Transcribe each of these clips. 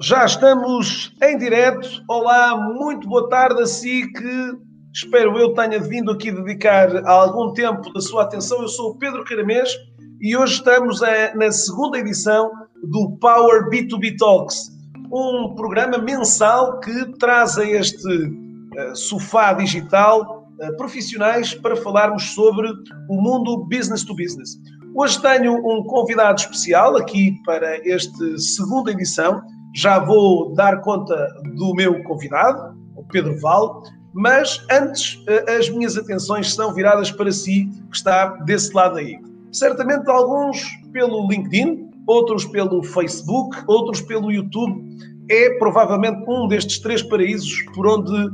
Já estamos em direto. Olá, muito boa tarde a si que espero eu tenha vindo aqui dedicar algum tempo da sua atenção. Eu sou o Pedro Caramês e hoje estamos na segunda edição do Power B2B Talks, um programa mensal que traz a este uh, sofá digital profissionais para falarmos sobre o mundo business to business. Hoje tenho um convidado especial aqui para esta segunda edição. Já vou dar conta do meu convidado, o Pedro Val, mas antes uh, as minhas atenções são viradas para si, que está desse lado aí. Certamente alguns pelo LinkedIn, outros pelo Facebook, outros pelo YouTube é provavelmente um destes três paraísos por onde uh,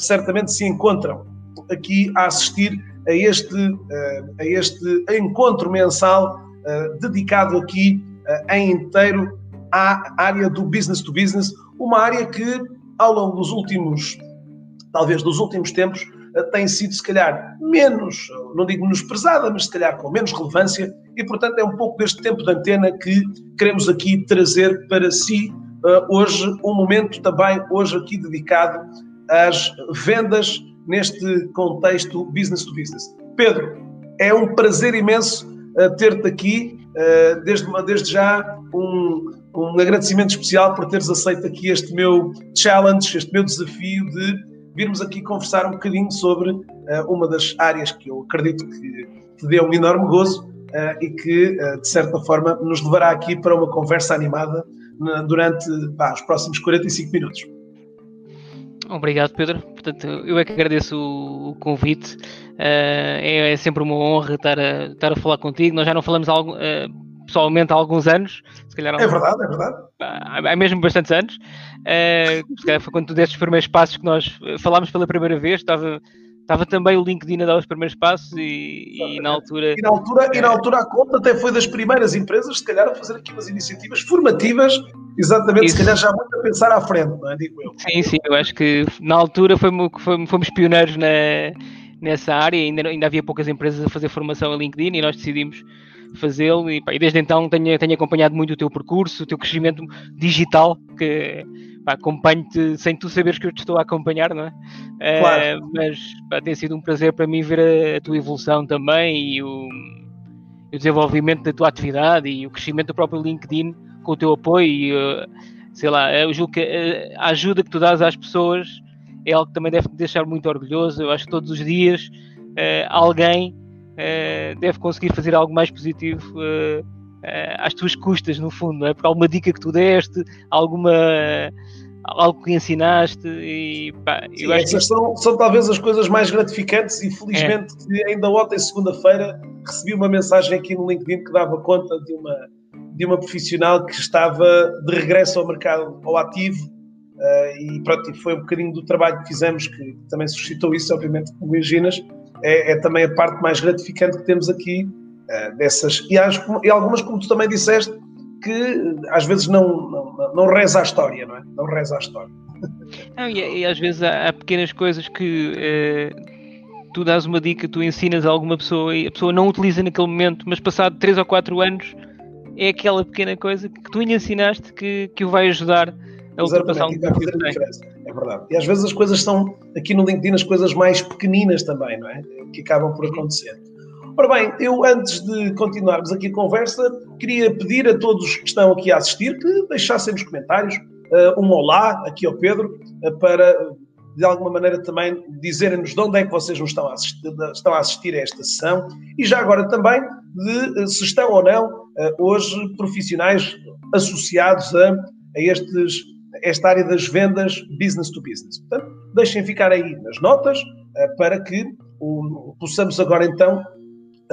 certamente se encontram aqui a assistir a este, uh, a este encontro mensal uh, dedicado aqui em inteiro à área do business to business, uma área que ao longo dos últimos, talvez dos últimos tempos, tem sido se calhar menos, não digo menosprezada, mas se calhar com menos relevância e portanto é um pouco deste tempo de antena que queremos aqui trazer para si hoje um momento também hoje aqui dedicado às vendas neste contexto business to business. Pedro, é um prazer imenso uh, ter-te aqui, uh, desde, desde já um, um agradecimento especial por teres aceito aqui este meu challenge, este meu desafio de virmos aqui conversar um bocadinho sobre uh, uma das áreas que eu acredito que te deu um enorme gozo e que, de certa forma, nos levará aqui para uma conversa animada durante os próximos 45 minutos. Obrigado, Pedro. Portanto, eu é que agradeço o, convite. Uh, é, é, sempre uma honra estar a, estar a falar contigo. Nós já não falamos algo, uh, pessoalmente há alguns anos. Se calhar, é verdade, é verdade. Há, há mesmo bastantes anos. Uh, se calhar foi quando tu destes os primeiros passos que nós falámos pela primeira vez. Estava, Estava também o LinkedIn a dar os primeiros passos e, e, na altura. E na altura, e na altura a conta até foi das primeiras empresas, se calhar, a fazer aqui umas iniciativas formativas, exatamente, Isso. se calhar já muito a pensar à frente, não é? Digo eu. Sim, sim, eu acho que na altura fomos, fomos pioneiros na, nessa área, ainda, ainda havia poucas empresas a fazer formação em LinkedIn e nós decidimos fazê-lo e, e, desde então tenho, tenho acompanhado muito o teu percurso, o teu crescimento digital, que acompanho-te sem tu saberes que eu te estou a acompanhar, não é? Eh, claro. Uh, mas pá, tem sido um prazer para mim ver a, a tua evolução também e o, o, desenvolvimento da tua atividade e o crescimento do próprio LinkedIn com o teu apoio e, uh, sei lá, eu julgo que a ajuda que tu dás às pessoas é algo que também deve te deixar muito orgulhoso. Eu acho que todos os dias alguém deve conseguir fazer algo mais positivo uh, às tuas custas, no fundo, não é? Porque alguma dica que tu deste, alguma algo que ensinaste e pá, Sim, eu acho essas que... são, são talvez as coisas mais gratificantes e felizmente é. ainda ontem, segunda-feira, recebi uma mensagem aqui no LinkedIn que dava conta de uma, de uma profissional que estava de regresso ao mercado, ao ativo, uh, e pronto, foi um bocadinho do trabalho que fizemos que também suscitou isso, obviamente, como imaginas, é, é também a parte mais gratificante que temos aqui dessas. E, as, e, algumas, como tu também disseste, que às vezes não, não, não reza a história, não é? Não reza a história. Não, e, e, às vezes há, há pequenas coisas que uh, tu dás uma dica, tu ensinas a alguma pessoa e a pessoa não utiliza naquele momento, mas passado 3 ou 4 anos é aquela pequena coisa que tu lhe ensinaste que, que o vai ajudar a ultrapassar um desafio É verdade. E às vezes as coisas são, aqui no LinkedIn, as coisas mais pequeninas também, não é? Que acabam por acontecer. Ora bem, eu antes de continuarmos aqui a conversa, queria pedir a todos que estão aqui a assistir que deixassem nos comentários uh, um olá aqui ao Pedro, uh, para de alguma maneira também dizerem-nos de onde é que vocês nos estão a, assistir, estão a assistir a esta sessão e já agora também de uh, se estão ou não hoje profissionais associados a, a estes, esta área das vendas business to business. Portanto, deixem ficar aí nas notas para que o, possamos agora então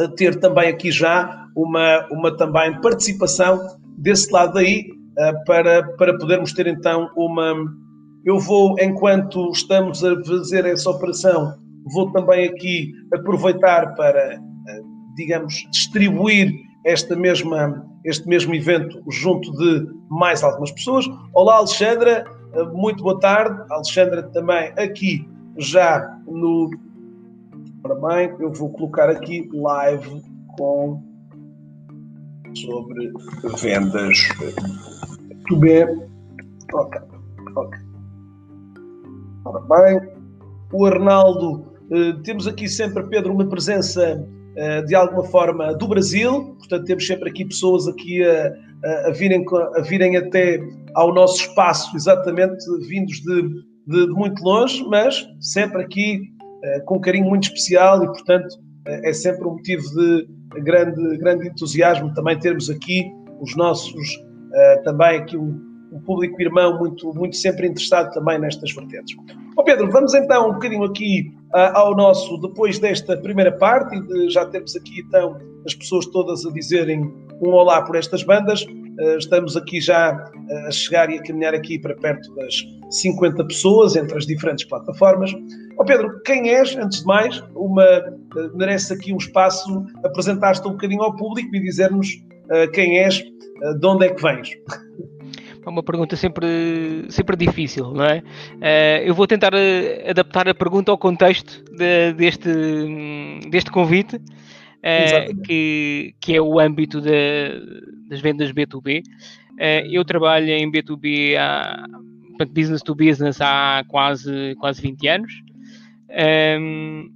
ter também aqui já uma, uma também participação desse lado aí para, para podermos ter então uma. Eu vou, enquanto estamos a fazer essa operação, vou também aqui aproveitar para, digamos, distribuir esta mesma, este mesmo evento junto de mais algumas pessoas. Olá, Alexandra, muito boa tarde. Alexandra também aqui já no. Ora bem, eu vou colocar aqui live com sobre vendas B. Ok, ok. Ora bem, o Arnaldo, eh, temos aqui sempre, Pedro, uma presença eh, de alguma forma do Brasil, portanto temos sempre aqui pessoas aqui a, a, virem, a virem até ao nosso espaço, exatamente vindos de, de, de muito longe, mas sempre aqui com um carinho muito especial e, portanto, uh, é sempre um motivo de grande, grande entusiasmo também termos aqui os nossos, uh, também aqui um, um, público irmão muito, muito sempre interessado também nestas vertentes. Bom, Pedro, vamos então um bocadinho aqui ao nosso, depois desta primeira parte, e de, já temos aqui então as pessoas todas a dizerem um olá por estas bandas. Eh, estamos aqui já eh, a chegar e a caminhar aqui para perto das 50 pessoas entre as diferentes plataformas. Oh Pedro, quem és, antes de mais, uma, eh, merece aqui um espaço, apresentar-te um bocadinho ao público e dizer-nos uh, quem és, uh, de onde é que vens. É uma pergunta sempre, sempre difícil, não é? Uh, eu vou tentar adaptar a pergunta ao contexto de, deste, deste convite que, que é o âmbito de, das vendas B2B. Uh, eh, eu trabalho em B2B, há, portanto, business to business, há quase, quase 20 anos. Ehm,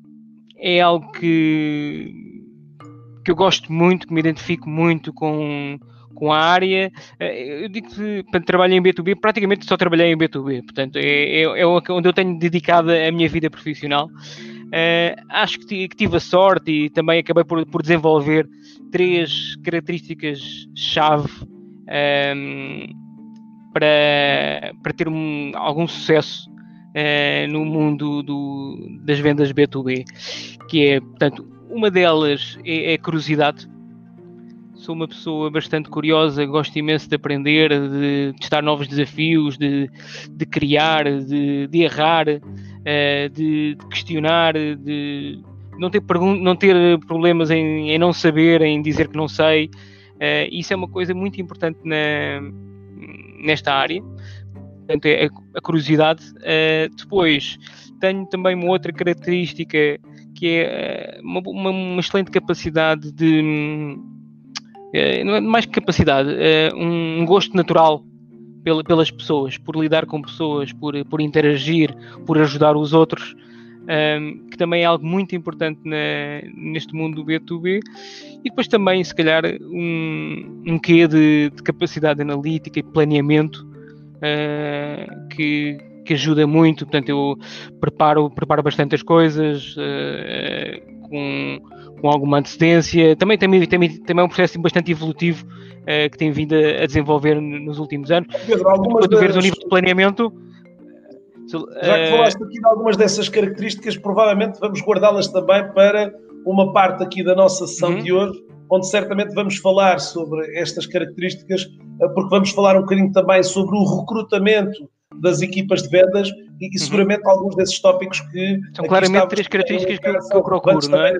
é algo que, que eu gosto muito, que me identifico muito com, com a área. Eh, eu digo que para trabalho em B2B, praticamente só trabalhei em B2B, portanto, é, é, é onde eu tenho dedicado a minha vida profissional. Uh, acho que, que, tive a sorte e também acabei por, por desenvolver três características-chave um, ehm, para, para ter um, algum sucesso uh, no mundo do, das vendas B2B, que é, portanto, uma delas é, é a curiosidade. Sou uma pessoa bastante curiosa, gosto imenso de aprender, de testar novos desafios, de, de criar, de, de errar uh, de, de, questionar, de não ter, não ter problemas em, em, não saber, em dizer que não sei. Uh, isso é uma coisa muito importante na, nesta área. Portanto, é a, curiosidade. Uh, depois, tenho também uma outra característica que é uma, uma, uma excelente capacidade de. Não é mais que capacidade, um gosto natural pelas pessoas, por lidar com pessoas, por, por interagir, por ajudar os outros, um, que também é algo muito importante na, neste mundo do B2B. E depois também, se calhar, um, um quê de, de capacidade analítica e planeamento uh, que, que ajuda muito. Portanto, eu preparo, preparo bastante as coisas com, com alguma antecedência. Também, também, também, também é um processo bastante evolutivo uh, que tem vindo a, a, desenvolver nos últimos anos. Pedro, algumas Quando das... o nível de planeamento. Já que falaste aqui de algumas dessas características, provavelmente vamos guardá-las também para uma parte aqui da nossa sessão uhum. de hoje, onde certamente vamos falar sobre estas características, eh, porque vamos falar um bocadinho também sobre o recrutamento das equipas de vendas e, e uhum. seguramente alguns desses tópicos que. São claramente três características que eu, que eu procuro, não é?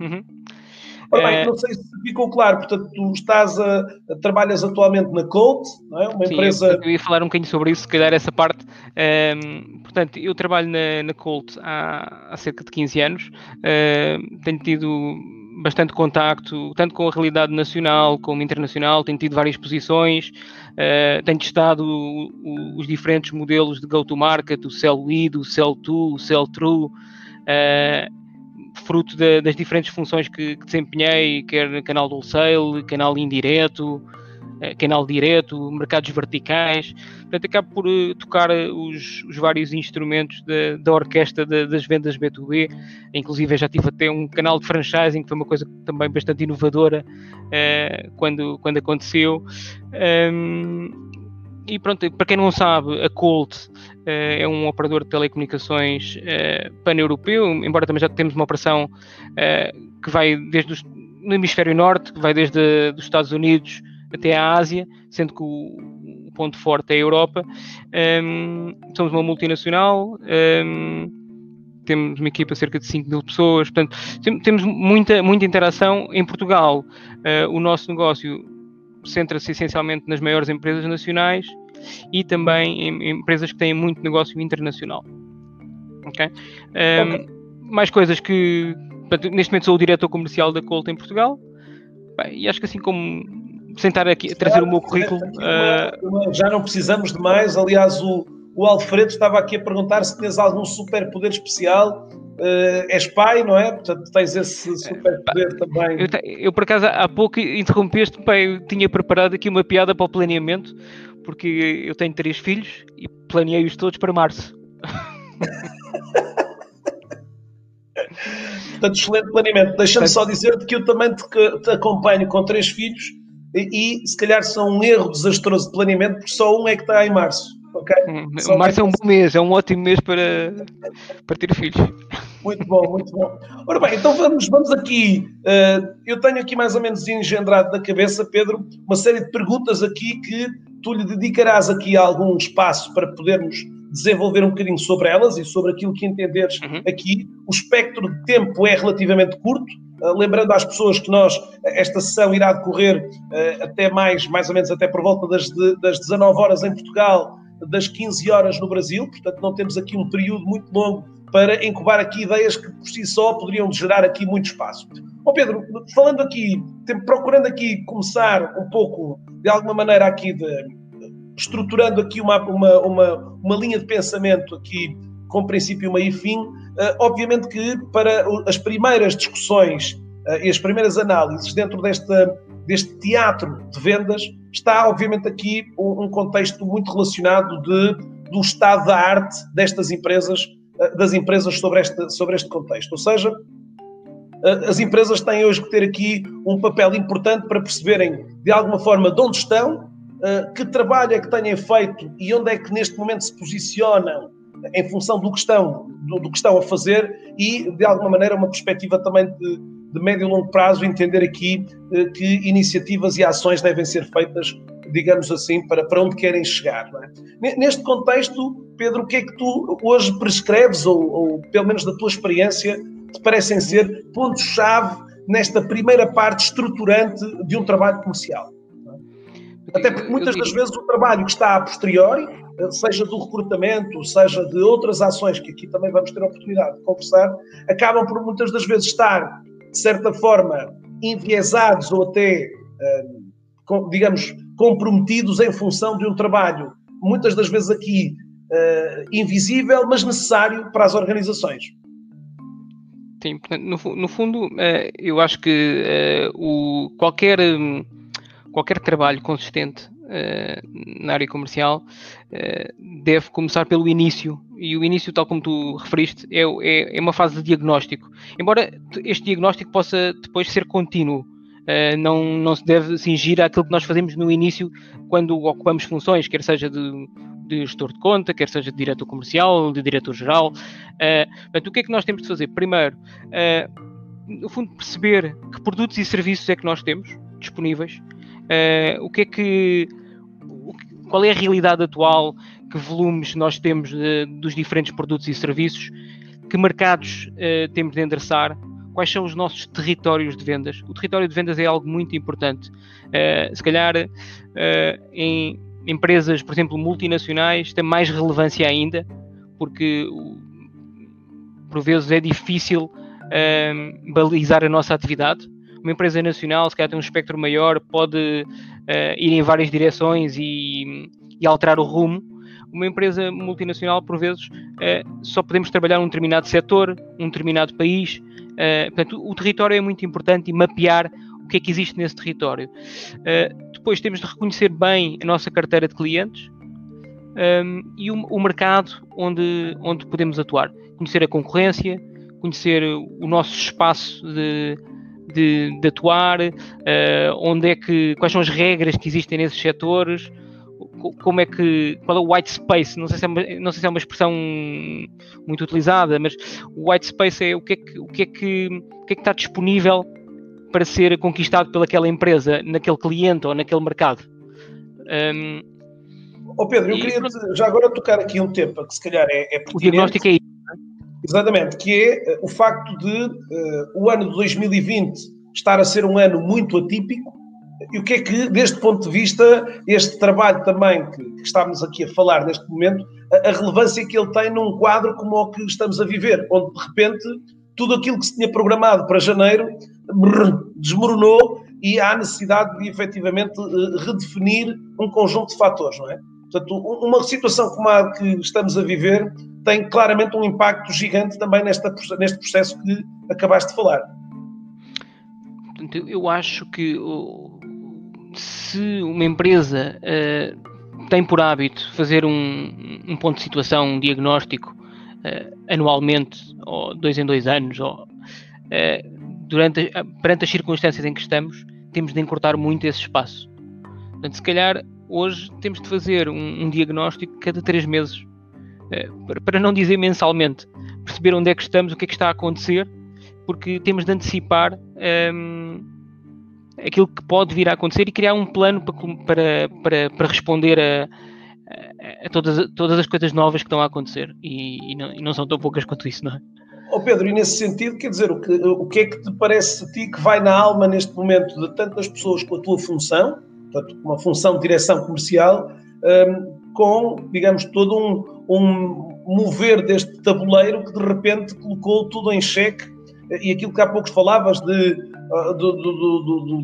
Uhum. Ora bem, é... não sei se ficou claro, portanto, tu estás a, trabalhas atualmente na Colt, não é? Uma Sim, empresa. Eu, ia falar um bocadinho sobre isso, se calhar essa parte. Um, portanto, eu trabalho na, na Colt há, há, cerca de 15 anos, tenho tido bastante contacto, tanto com a realidade nacional como internacional, tenho tido várias posições, uh, testado o, o, os diferentes modelos de go-to-market, o Sell Lead, o Sell To, o Sell True, uh, fruto de, das diferentes funções que, que, desempenhei, quer canal wholesale, canal indireto, canal direto, mercados verticais. Portanto, acabo por uh, tocar uh, os, os, vários instrumentos da, da orquestra de, das vendas B2B. Inclusive, já tive até um canal de franchising, que foi uma coisa também bastante inovadora uh, quando, quando aconteceu. Um, e pronto, para quem não sabe, a Colt uh, é um operador de telecomunicações uh, pan-europeu, embora também já temos uma operação que vai desde os, no hemisfério norte, que vai desde os Estados Unidos até a Ásia, sendo que o, o ponto forte é a Europa. Um, somos uma multinacional, um, temos uma equipa de cerca de 5 mil pessoas, portanto, tem, temos muita, muita interação. Em Portugal, o nosso negócio centra-se essencialmente nas maiores empresas nacionais e também em, empresas que têm muito negócio internacional. Um, okay. Mais coisas que. Neste momento sou o diretor comercial da Colt em Portugal. Bem, e acho que assim como sentar aqui a trazer o meu currículo. Uh... Já não precisamos de mais. Aliás, o, o Alfredo estava aqui a perguntar se tens algum superpoder especial Uh, és pai, não é? Portanto, tens esse super poder também. Eu, eu, por acaso, há pouco interrompeste-me, eu tinha preparado aqui uma piada para o planeamento, porque eu tenho três filhos e planeei-os todos para março. Portanto, excelente planeamento. Deixa-me só dizer-te que eu também te, te, acompanho com três filhos e, e, se calhar são um erro desastroso de planeamento, porque só um é que está em março. Okay? Hum, março é um bom mês, é um ótimo mês para, para ter filhos. Muito bom, muito bom. Ora bem, então vamos, vamos aqui. Uh, eu tenho aqui mais ou menos engendrado na cabeça, Pedro, uma série de perguntas aqui que tu lhe dedicarás aqui algum espaço para podermos desenvolver um bocadinho sobre elas e sobre aquilo que entenderes uhum. aqui. O espectro de tempo é relativamente curto. Uh, lembrando às pessoas que nós, esta sessão irá decorrer uh, até mais, mais ou menos até por volta das, das 19 horas em Portugal, das 15 horas no Brasil, portanto não temos aqui um período muito longo para incubar aqui ideias que por si só poderiam gerar aqui muito espaço. Oh Pedro, falando aqui, procurando aqui começar um pouco, de alguma maneira aqui, de, estruturando aqui uma, uma, uma, uma linha de pensamento aqui com princípio, meio e fim, uh, obviamente que para as primeiras discussões uh, e as primeiras análises dentro desta, deste teatro de vendas, está obviamente aqui um, contexto muito relacionado de, do estado da arte destas empresas eh, das empresas sobre este, sobre este contexto. Ou seja, eh, as empresas têm hoje que ter aqui um papel importante para perceberem de alguma forma de onde estão, eh, que trabalho é que têm feito e onde é que neste momento se posicionam em função do que estão, do, do que estão a fazer e de alguma maneira uma perspectiva também de, de médio e longo prazo entender aqui que iniciativas e ações devem ser feitas digamos assim, para, para onde querem chegar. É? Neste contexto, Pedro, o que é que tu hoje prescreves, ou, ou pelo menos da tua experiência, te parecem ser pontos-chave nesta primeira parte estruturante de um trabalho comercial? Até porque muitas das vezes o trabalho que está a posteriori, seja do recrutamento, seja de outras ações que aqui também vamos ter a oportunidade de conversar, acabam por muitas das vezes estar, de certa forma, enviesados ou até, hum, digamos, comprometidos em função de um trabalho, muitas das vezes aqui uh, invisível, mas necessário para as organizações. Sim, no, no fundo, eu acho que o, qualquer, um, qualquer trabalho consistente na área comercial deve começar pelo início. E o início, tal como tu referiste, é, é, é uma fase de diagnóstico. Embora este diagnóstico possa depois ser contínuo uh, não, não se deve cingir àquilo que nós fazemos no início quando ocupamos funções, quer seja de, de gestor de conta, quer seja de diretor comercial, de diretor geral. Uh, portanto, o que é que nós temos de fazer? Primeiro, uh, no fundo, perceber que produtos e serviços é que nós temos disponíveis, uh, o que é que, qual é a realidade atual, que volumes nós temos de, dos diferentes produtos e serviços, que mercados temos de endereçar, quais são os nossos territórios de vendas. O território de vendas é algo muito importante. Uh, se calhar uh, em empresas, por exemplo, multinacionais, tem mais relevância ainda, porque por vezes é difícil uh, balizar a nossa atividade. Uma empresa nacional, se calhar tem um espectro maior, pode ir em várias direções e, e alterar o rumo uma empresa multinacional, por vezes, só podemos trabalhar num determinado setor, num determinado país, Uh, portanto, o território é muito importante e mapear o que é que existe nesse território. Uh, depois temos de reconhecer bem a nossa carteira de clientes um, ehm, e o, o, mercado onde, onde podemos atuar. Conhecer a concorrência, conhecer o nosso espaço de, de, de atuar, uh, onde é que, quais são as regras que existem nesses setores, como é que qual é o white space não sei se é uma, não sei se é uma expressão muito utilizada mas o white space é o que é que o que é que, o que, é que está disponível para ser conquistado pelaquela empresa naquele cliente ou naquele mercado. Um, oh Pedro eu queria já agora tocar aqui um tema que se calhar é, é o diagnóstico é isso? Exatamente que é eh, o facto de uh, o ano de 2020 estar a ser um ano muito atípico e o que é que, deste ponto de vista, este trabalho também que, que estamos aqui a falar neste momento, a, a, relevância que ele tem num quadro como o que estamos a viver, onde de repente tudo aquilo que se tinha programado para janeiro desmoronou e há necessidade de efetivamente eh, redefinir um conjunto de fatores, não é? Portanto, uma situação como a que estamos a viver tem claramente um impacto gigante também nesta, neste processo que acabaste de falar. Portanto, eu acho que se uma empresa uh, tem por hábito fazer um, um, ponto de situação, um diagnóstico uh, anualmente, ou dois em dois anos, ou uh, durante, perante as circunstâncias em que estamos, temos de encurtar muito esse espaço. Portanto, se calhar hoje temos de fazer um, um diagnóstico cada três meses, para, para não dizer mensalmente, perceber onde é que estamos, o que é que está a acontecer, porque temos de antecipar. Um, ehm, aquilo que pode vir a acontecer e criar um plano para, para, para responder a, a, todas, todas as coisas novas que estão a acontecer. E, e, não, e, não, são tão poucas quanto isso, não é? Oh Pedro, e nesse sentido, quer dizer, o que, o que é que te parece a ti que vai na alma neste momento de tantas pessoas com a tua função, portanto, uma função de direção comercial, um, com, digamos, todo um, um mover deste tabuleiro que de repente colocou tudo em xeque. E aquilo que há pouco falavas de ah,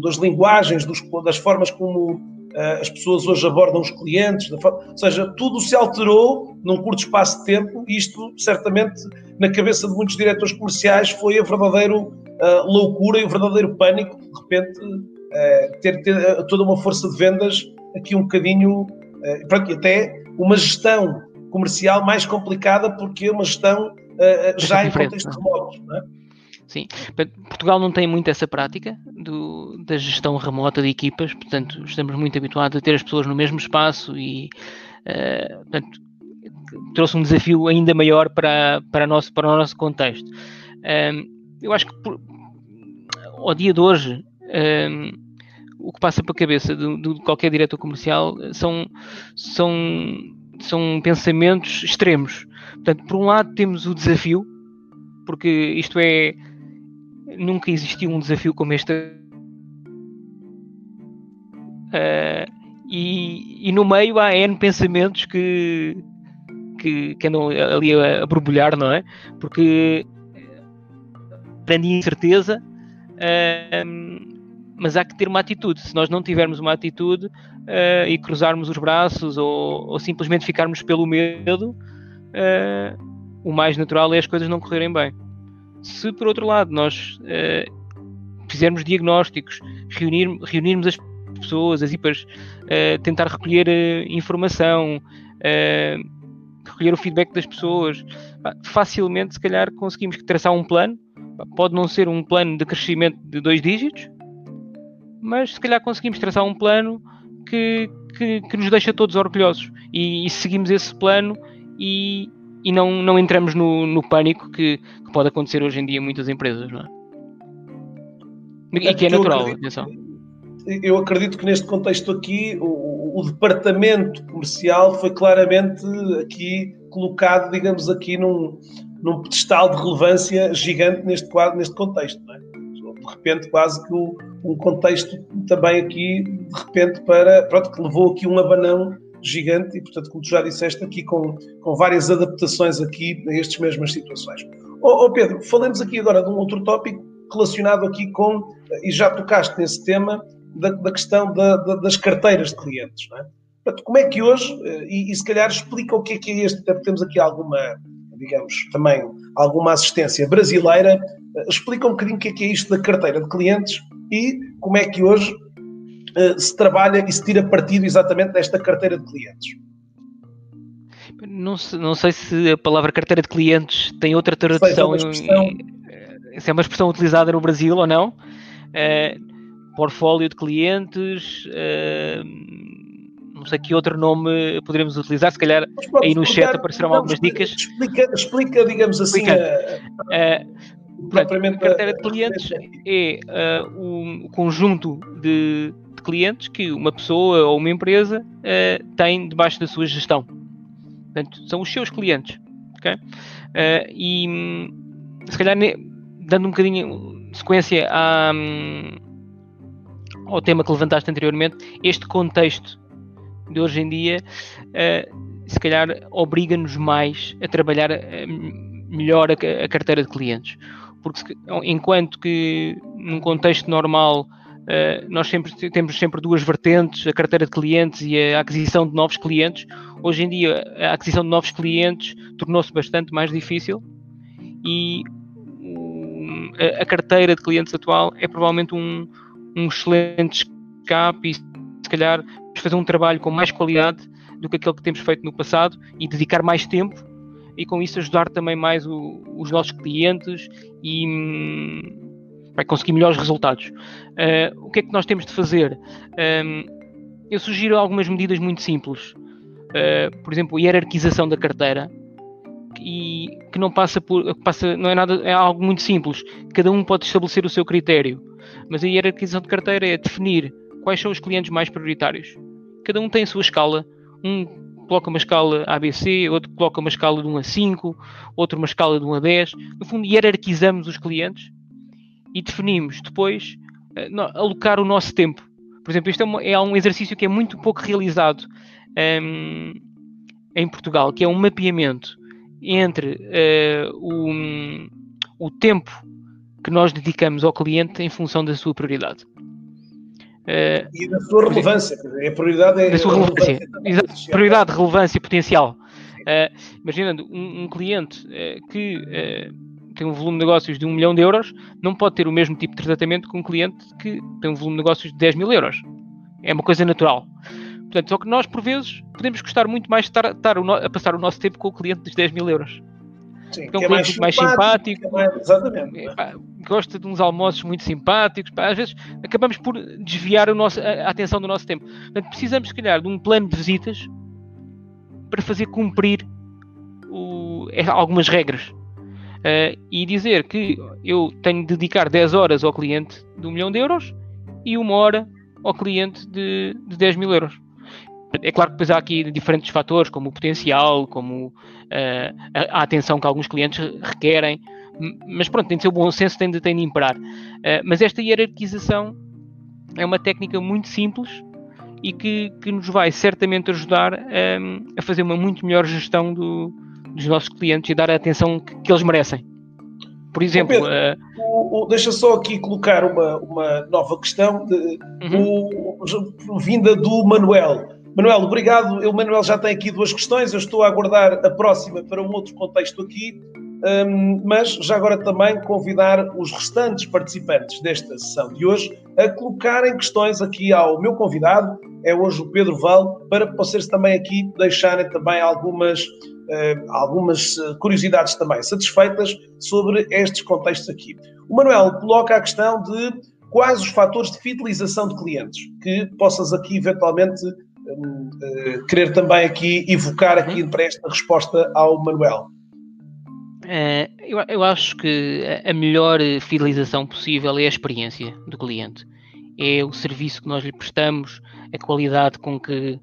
das linguagens, dos, das formas como uh, as pessoas hoje abordam os clientes, ou seja, tudo se alterou num curto espaço de tempo e isto, certamente, na cabeça de muitos diretores comerciais foi a verdadeira uh, loucura e o verdadeiro pânico, de repente, uh, ter, ter, toda uma força de vendas aqui um bocadinho, até uma gestão comercial mais complicada porque é uma gestão já em contexto é? remoto, não é? Sim, Portugal não tem muito essa prática do, da gestão remota de equipas, portanto, estamos muito habituados a ter as pessoas no mesmo espaço e, uh, portanto, trouxe um desafio ainda maior para, para, nosso, para o nosso contexto. Um, ehm, eu acho que por, ao dia de hoje, um, ehm, o que passa para a cabeça de, de, qualquer diretor comercial são, são, são pensamentos extremos. Portanto, por um lado, temos o desafio, porque isto é nunca existiu um desafio como este. Uh, e, e, no meio há N pensamentos que, que, que andam ali a, a borbulhar, não é? Porque grande incerteza, uh, mas há que ter uma atitude. Se nós não tivermos uma atitude uh, e cruzarmos os braços ou, ou, simplesmente ficarmos pelo medo, o mais natural é as coisas não correrem bem. Se, por outro lado, nós uh, fizermos diagnósticos, reunir, reunirmos as pessoas, as IPAs, uh, tentar recolher uh, informação, recolher o feedback das pessoas, facilmente, se calhar, conseguimos traçar um plano. Pode não ser um plano de crescimento de dois dígitos, mas se calhar conseguimos traçar um plano que, que, que nos deixa todos orgulhosos. E, e seguimos esse plano e, e não, não entramos no, no pânico que, que, pode acontecer hoje em dia em muitas empresas, não é? E que é natural, eu atenção. Eu acredito que neste contexto aqui o, o, departamento comercial foi claramente aqui colocado, digamos, aqui num, num pedestal de relevância gigante neste quadro, neste contexto, não é? De repente, quase que um contexto também aqui, de repente, para, pronto, que levou aqui um abanão gigante e, portanto, como tu já disseste, aqui com, com várias adaptações aqui a estas mesmas situações. Oh, oh, Pedro, falemos aqui agora de um outro tópico relacionado aqui com, e já tocaste nesse tema, da, da questão da, da, das carteiras de clientes, não é? Portanto, como é que hoje, eh, e, e, se calhar explica o que é que é este, até porque temos aqui alguma, digamos, também alguma assistência brasileira, eh, explica um bocadinho o que é que é isto da carteira de clientes e como é que hoje eh, se trabalha e se tira partido exatamente desta carteira de clientes? Não, não sei se a palavra carteira de clientes tem outra tradução. Se é uma expressão utilizada no Brasil ou não. Uh, portfólio de clientes, uh, Não sei que outro nome poderemos utilizar, se calhar aí no chat aparecerão algumas dicas. Explica, explica digamos assim, a, propriamente a carteira de clientes é uh, um conjunto de, de, clientes que uma pessoa ou uma empresa uh, tem debaixo da sua gestão. Portanto, são os seus clientes. Okay? Uh, e se calhar dando um bocadinho sequência à, ao tema que levantaste anteriormente, este contexto de hoje em dia, uh, se calhar obriga-nos mais a trabalhar uh, melhor a, carteira de clientes. Porque enquanto que num contexto normal uh, nós sempre, temos sempre duas vertentes, a carteira de clientes e a aquisição de novos clientes, hoje em dia a aquisição de novos clientes tornou-se bastante mais difícil e a, a carteira de clientes atual é provavelmente um, um excelente escape e se calhar fazer um trabalho com mais qualidade do que aquele que temos feito no passado e dedicar mais tempo e com isso ajudar também mais o, os nossos clientes e hum, vai conseguir melhores resultados. Uh, o que é que nós temos de fazer? Eu sugiro algumas medidas muito simples. Uh, por exemplo, a hierarquização da carteira e que não passa por passa não é nada é algo muito simples cada um pode estabelecer o seu critério mas a hierarquização de carteira é definir quais são os clientes mais prioritários. Cada um tem a sua escala. Um coloca uma escala ABC, outro coloca uma escala de 1 a 5, outro uma escala de 1 a 10. No fundo, hierarquizamos os clientes e definimos depois uh, alocar o nosso tempo. Por exemplo, isto é, uma, é, um exercício que é muito pouco realizado um, ehm, em Portugal, que é um mapeamento entre uh, o, o tempo que nós dedicamos ao cliente em função da sua prioridade. Uh, e da sua relevância. A prioridade é. Da sua relevância. relevância prioridade, relevância potencial. Uh, imaginando um, um cliente uh, que tem um volume de negócios de 1 milhão de euros, não pode ter o mesmo tipo de tratamento que um cliente que tem um volume de negócios de 10 mil euros. É uma coisa natural. Portanto, só que nós, por vezes, podemos gostar muito mais de estar, estar a passar o nosso tempo com o cliente dos 10 mil euros. Sim, é um cliente mais simpático, mais simpático exatamente, pá, gosta de uns almoços muito simpáticos. Pá, às vezes acabamos por desviar o nosso, a, atenção do nosso tempo. Portanto, precisamos, se calhar, de um plano de visitas para fazer cumprir o, é, algumas regras. Uh, e dizer que eu tenho de dedicar 10 horas ao cliente de 1 milhão de euros e uma hora ao cliente de, de 10 mil euros. É claro que depois há aqui diferentes fatores, como o potencial, como uh, a, a, atenção que alguns clientes requerem, mas pronto, tem de ser o bom senso, tem de, tem de imperar. Uh, mas esta hierarquização é uma técnica muito simples e que, que nos vai certamente ajudar um, a fazer uma muito melhor gestão do, dos nossos clientes e dar a atenção que, que eles merecem. Por exemplo, Pedro, uh, o, o, deixa só aqui colocar uma, uma nova questão de, uhum. o, vinda do Manuel. Manuel, obrigado. O Manuel já tem aqui duas questões. Eu estou a aguardar a próxima para um outro contexto aqui, um, mas já agora também convidar os restantes participantes desta sessão de hoje a colocarem questões aqui ao meu convidado, é hoje o Pedro Val, para vocês também aqui deixarem também algumas, uh, algumas eh, curiosidades também satisfeitas sobre estes contextos aqui. O Manuel coloca a questão de quais os fatores de fidelização de clientes que possas aqui eventualmente querer também aqui evocar aqui uhum. para esta resposta ao Manuel. Uh, eu, eu, acho que a melhor fidelização possível é a experiência do cliente. É o serviço que nós lhe prestamos, a qualidade com que,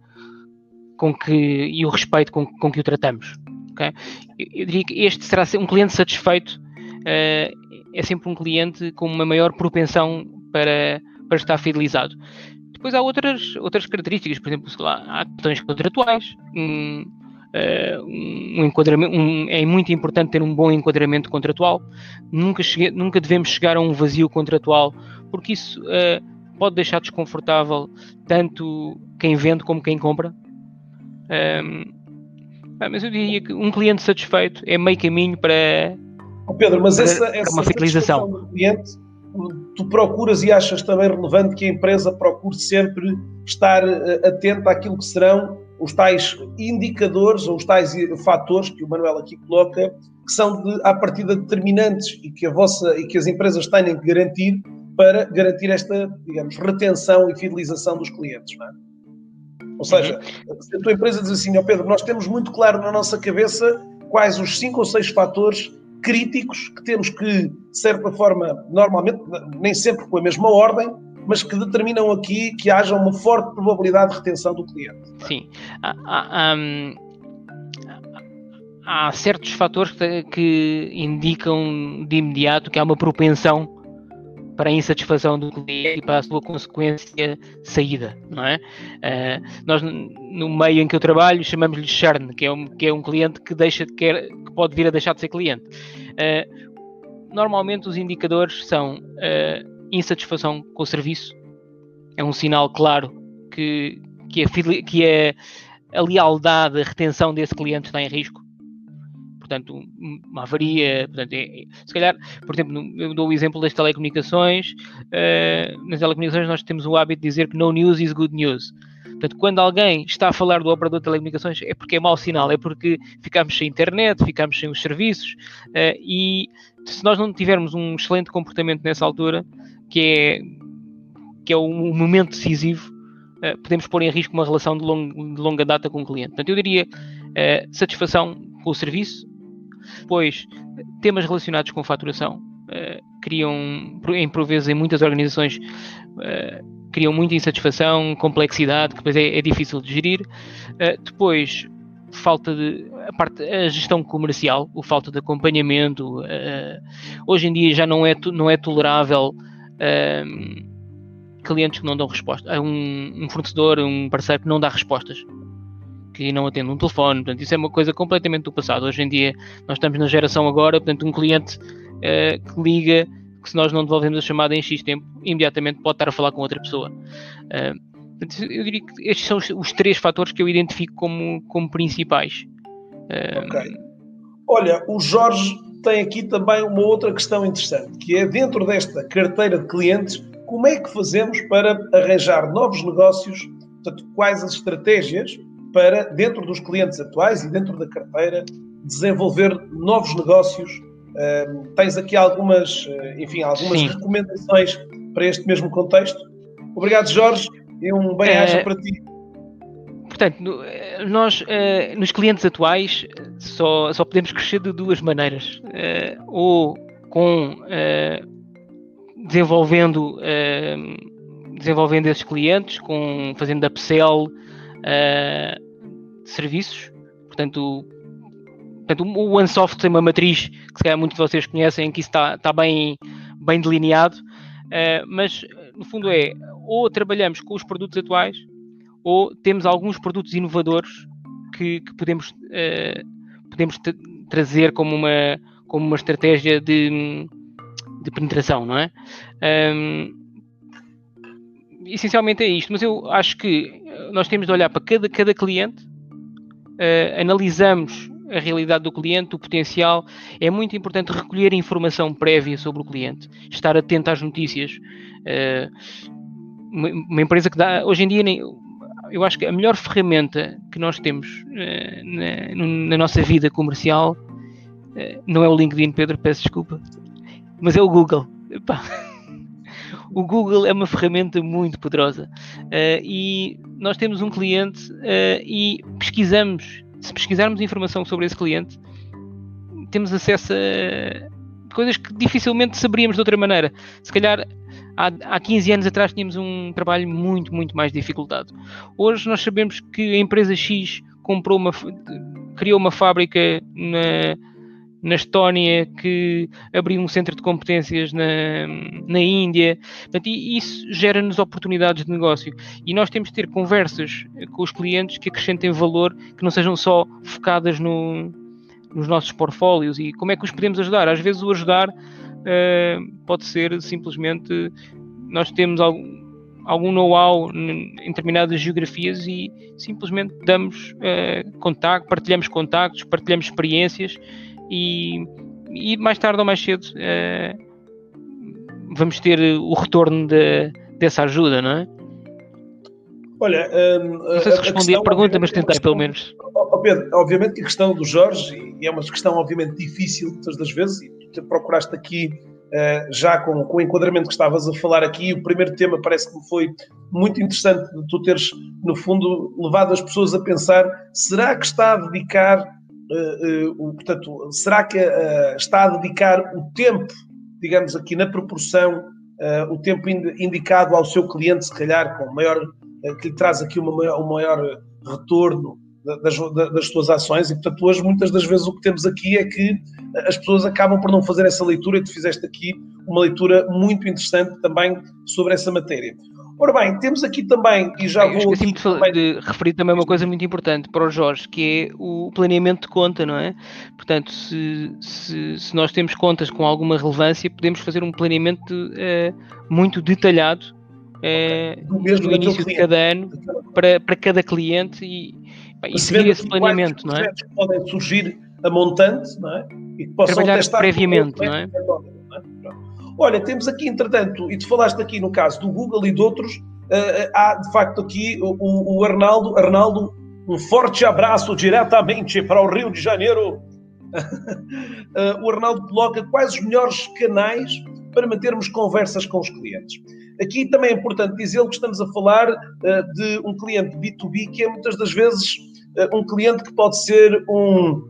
com que e o respeito com, com que o tratamos. Okay? Eu, eu, diria que este será um cliente satisfeito, uh, é sempre um cliente com uma maior propensão para, para estar fidelizado. Depois há outras, outras características, por exemplo, lá, há questões contratuais, um, uh, um enquadramento, um, é muito importante ter um bom enquadramento contratual. Nunca, chegue, nunca devemos chegar a um vazio contratual, porque isso uh, pode deixar desconfortável tanto quem vende como quem compra. Um, mas eu diria que um cliente satisfeito é meio caminho para, oh Pedro, mas para, essa, essa uma fidelização. Tu procuras e achas também relevante que a empresa procure sempre estar eh, atenta àquilo que serão os tais indicadores ou os tais fatores que o Manuel aqui coloca, que são de, à partida determinantes e que a vossa e que as empresas têm que garantir para garantir esta, digamos, retenção e fidelização dos clientes, não é? Ou seja, uhum. se a tua empresa diz assim, ó oh Pedro, nós temos muito claro na nossa cabeça quais os cinco ou seis fatores críticos que temos que, de certa forma, normalmente, nem sempre com a mesma ordem, mas que determinam aqui que haja uma forte probabilidade de retenção do cliente. Sim. Há, há, hum, há certos fatores que, que indicam de imediato que há uma propensão para a insatisfação do cliente e para a sua consequência saída, não é? Uh, nós, no meio em que eu trabalho, chamamos-lhe churn, que é um, que é um cliente que, deixa de quer, que pode vir a deixar de ser cliente. Uh, normalmente os indicadores são uh, insatisfação com o serviço, é um sinal claro que, que, a, que é a lealdade, a retenção desse cliente está em risco portanto, uma avaria, portanto, é, é, se calhar, por exemplo, eu dou o exemplo das telecomunicações, uh, nas telecomunicações nós temos o hábito de dizer que no news is good news. Portanto, quando alguém está a falar do operador de telecomunicações é porque é mau sinal, é porque ficamos sem internet, ficamos sem os serviços uh, e se nós não tivermos um excelente comportamento nessa altura, que é, que é o momento decisivo, uh, podemos pôr em risco uma relação de, long, de, longa data com o cliente. Portanto, eu diria uh, satisfação com o serviço, depois, temas relacionados com faturação uh, criam, em por vezes, em muitas organizações, uh, criam muita insatisfação, complexidade, que depois é, é difícil de gerir. Uh, depois, falta de a parte a gestão comercial, o falta de acompanhamento. hoje em dia já não é não é tolerável clientes que não dão resposta. Um, um fornecedor, um parceiro que não dá respostas que não atende um telefone. Portanto, isso é uma coisa completamente do passado. Hoje em dia, nós estamos na geração agora, portanto, um cliente uh, que liga, que se nós não devolvemos a chamada em X tempo, imediatamente pode estar a falar com outra pessoa. Uh, eu diria que estes são os, os, três fatores que eu identifico como, como principais. Uh, ok. Olha, o Jorge tem aqui também uma outra questão interessante, que é dentro desta carteira de clientes, como é que fazemos para arranjar novos negócios? Portanto, quais as estratégias para, dentro dos clientes atuais e dentro da carteira, desenvolver novos negócios. Uh, tens aqui algumas, uh, enfim, algumas Sim. recomendações para este mesmo contexto. Obrigado, Jorge, e um bem-aja uh, para ti. Portanto, nós, eh, nos clientes atuais, só, só podemos crescer de duas maneiras. Eh, ou com desenvolvendo, desenvolvendo esses clientes, com, fazendo upsell, uh, serviços. Portanto, portanto, o OneSoft tem uma matriz que se calhar muitos de vocês conhecem, que isso está, está bem, bem delineado, uh, mas no fundo é ou trabalhamos com os produtos atuais ou temos alguns produtos inovadores que, que podemos, uh, podemos trazer como uma, como uma estratégia de, de penetração, não é? Um, essencialmente é isto, mas eu acho que nós temos de olhar para cada, cada cliente, uh, analisamos a realidade do cliente, o potencial. É muito importante recolher informação prévia sobre o cliente, estar atento às notícias. Uh, uma, uma, empresa que dá, hoje em dia, nem, eu acho que a melhor ferramenta que nós temos uh, na, na, nossa vida comercial não é o LinkedIn, Pedro, peço desculpa, mas é o Google. Epá o Google é uma ferramenta muito poderosa uh, e nós temos um cliente uh, e pesquisamos, se pesquisarmos informação sobre esse cliente, temos acesso a coisas que dificilmente saberíamos de outra maneira. Se calhar há, há 15 anos atrás tínhamos um trabalho muito, muito mais dificultado. Hoje nós sabemos que a empresa X comprou uma, criou uma fábrica na, na Estónia, que abriu um centro de competências na, na Índia. Portanto, isso gera-nos oportunidades de negócio. E nós temos de ter conversas com os clientes que acrescentem valor, que não sejam só focadas no, nos nossos portfólios e como é que os podemos ajudar. Às vezes o ajudar uh, pode ser simplesmente nós temos algum, algum know-how em determinadas geografias e simplesmente damos uh, contacto, partilhamos contactos, partilhamos experiências e, e mais tarde ou mais cedo uh, vamos ter o retorno de, dessa ajuda, não é? Olha, um, não sei se respondi a, a pergunta, mas tentei pelo menos. Oh, Pedro, obviamente que a questão do Jorge, e é uma questão obviamente difícil muitas das vezes, e tu procuraste aqui já com, com o enquadramento que estavas a falar aqui, o primeiro tema parece que me foi muito interessante de tu teres, no fundo, levado as pessoas a pensar: será que está a dedicar, uh, uh, portanto, será que uh, está a dedicar o tempo, digamos aqui, na proporção, o tempo indicado ao seu cliente, se calhar, com maior, que lhe traz aqui uma maior, um maior retorno das, das suas ações, e portanto, hoje, muitas das vezes, o que temos aqui é que as pessoas acabam por não fazer essa leitura, e tu fizeste aqui uma leitura muito interessante também sobre essa matéria. Ora bem, temos aqui também, e já Eu vou. Aqui de, também... de, referir também uma coisa muito importante para o Jorge, que é o planeamento de conta, não é? Portanto, se, se, se nós temos contas com alguma relevância, podemos fazer um planeamento uh, muito detalhado uh, no início de cada ano para, para cada cliente e, e seguir esse planeamento, não é? podem surgir a montante, não é? E que possam Trabalhar testar previamente, não é? Não é? Olha, temos aqui, entretanto, e tu falaste aqui no caso do Google e de outros, uh, há de facto aqui o, o Arnaldo, Arnaldo, um forte abraço diretamente para o Rio de Janeiro. uh, o Arnaldo coloca quais os melhores canais para mantermos conversas com os clientes. Aqui também é importante dizer que estamos a falar uh, de um cliente B2B que é muitas das vezes uh, um cliente que pode ser um,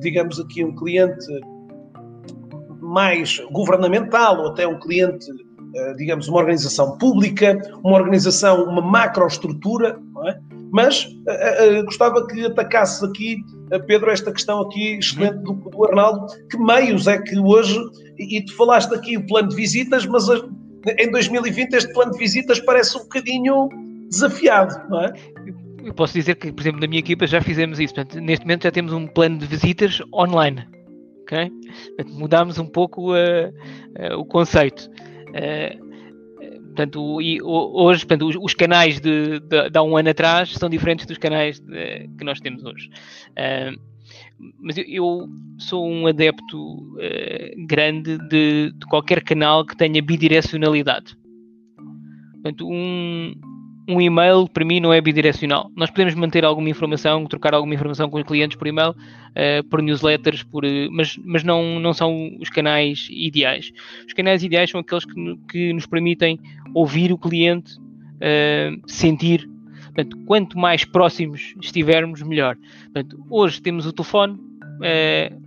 digamos aqui, um cliente mais governamental ou até um cliente, eh, digamos, uma organização pública, uma organização, uma macroestrutura, não é? Mas uh, uh, gostava que atacasse aqui, Pedro, esta questão aqui excelente do, do, Arnaldo, que meios é que hoje, e tu falaste aqui o plano de visitas, mas em 2020 este plano de visitas parece um bocadinho desafiado, não é? Eu posso dizer que, por exemplo, na minha equipa já fizemos isso. Portanto, neste momento já temos um plano de visitas online Mudámos um pouco uh, uh, o conceito. Uh, portanto, e, hoje, portanto, os, os canais de, de, de, há um ano atrás são diferentes dos canais de, que nós temos hoje. mas eu, eu, sou um adepto grande de, de qualquer canal que tenha bidirecionalidade. Portanto, um, um e-mail para mim não é bidirecional. Nós podemos manter alguma informação, trocar alguma informação com os clientes por e-mail, uh, por newsletters, por, uh, mas, mas não, não são os canais ideais. Os canais ideais são aqueles que, que nos permitem ouvir o cliente, uh, sentir. Portanto, quanto mais próximos estivermos, melhor. Portanto, hoje temos o telefone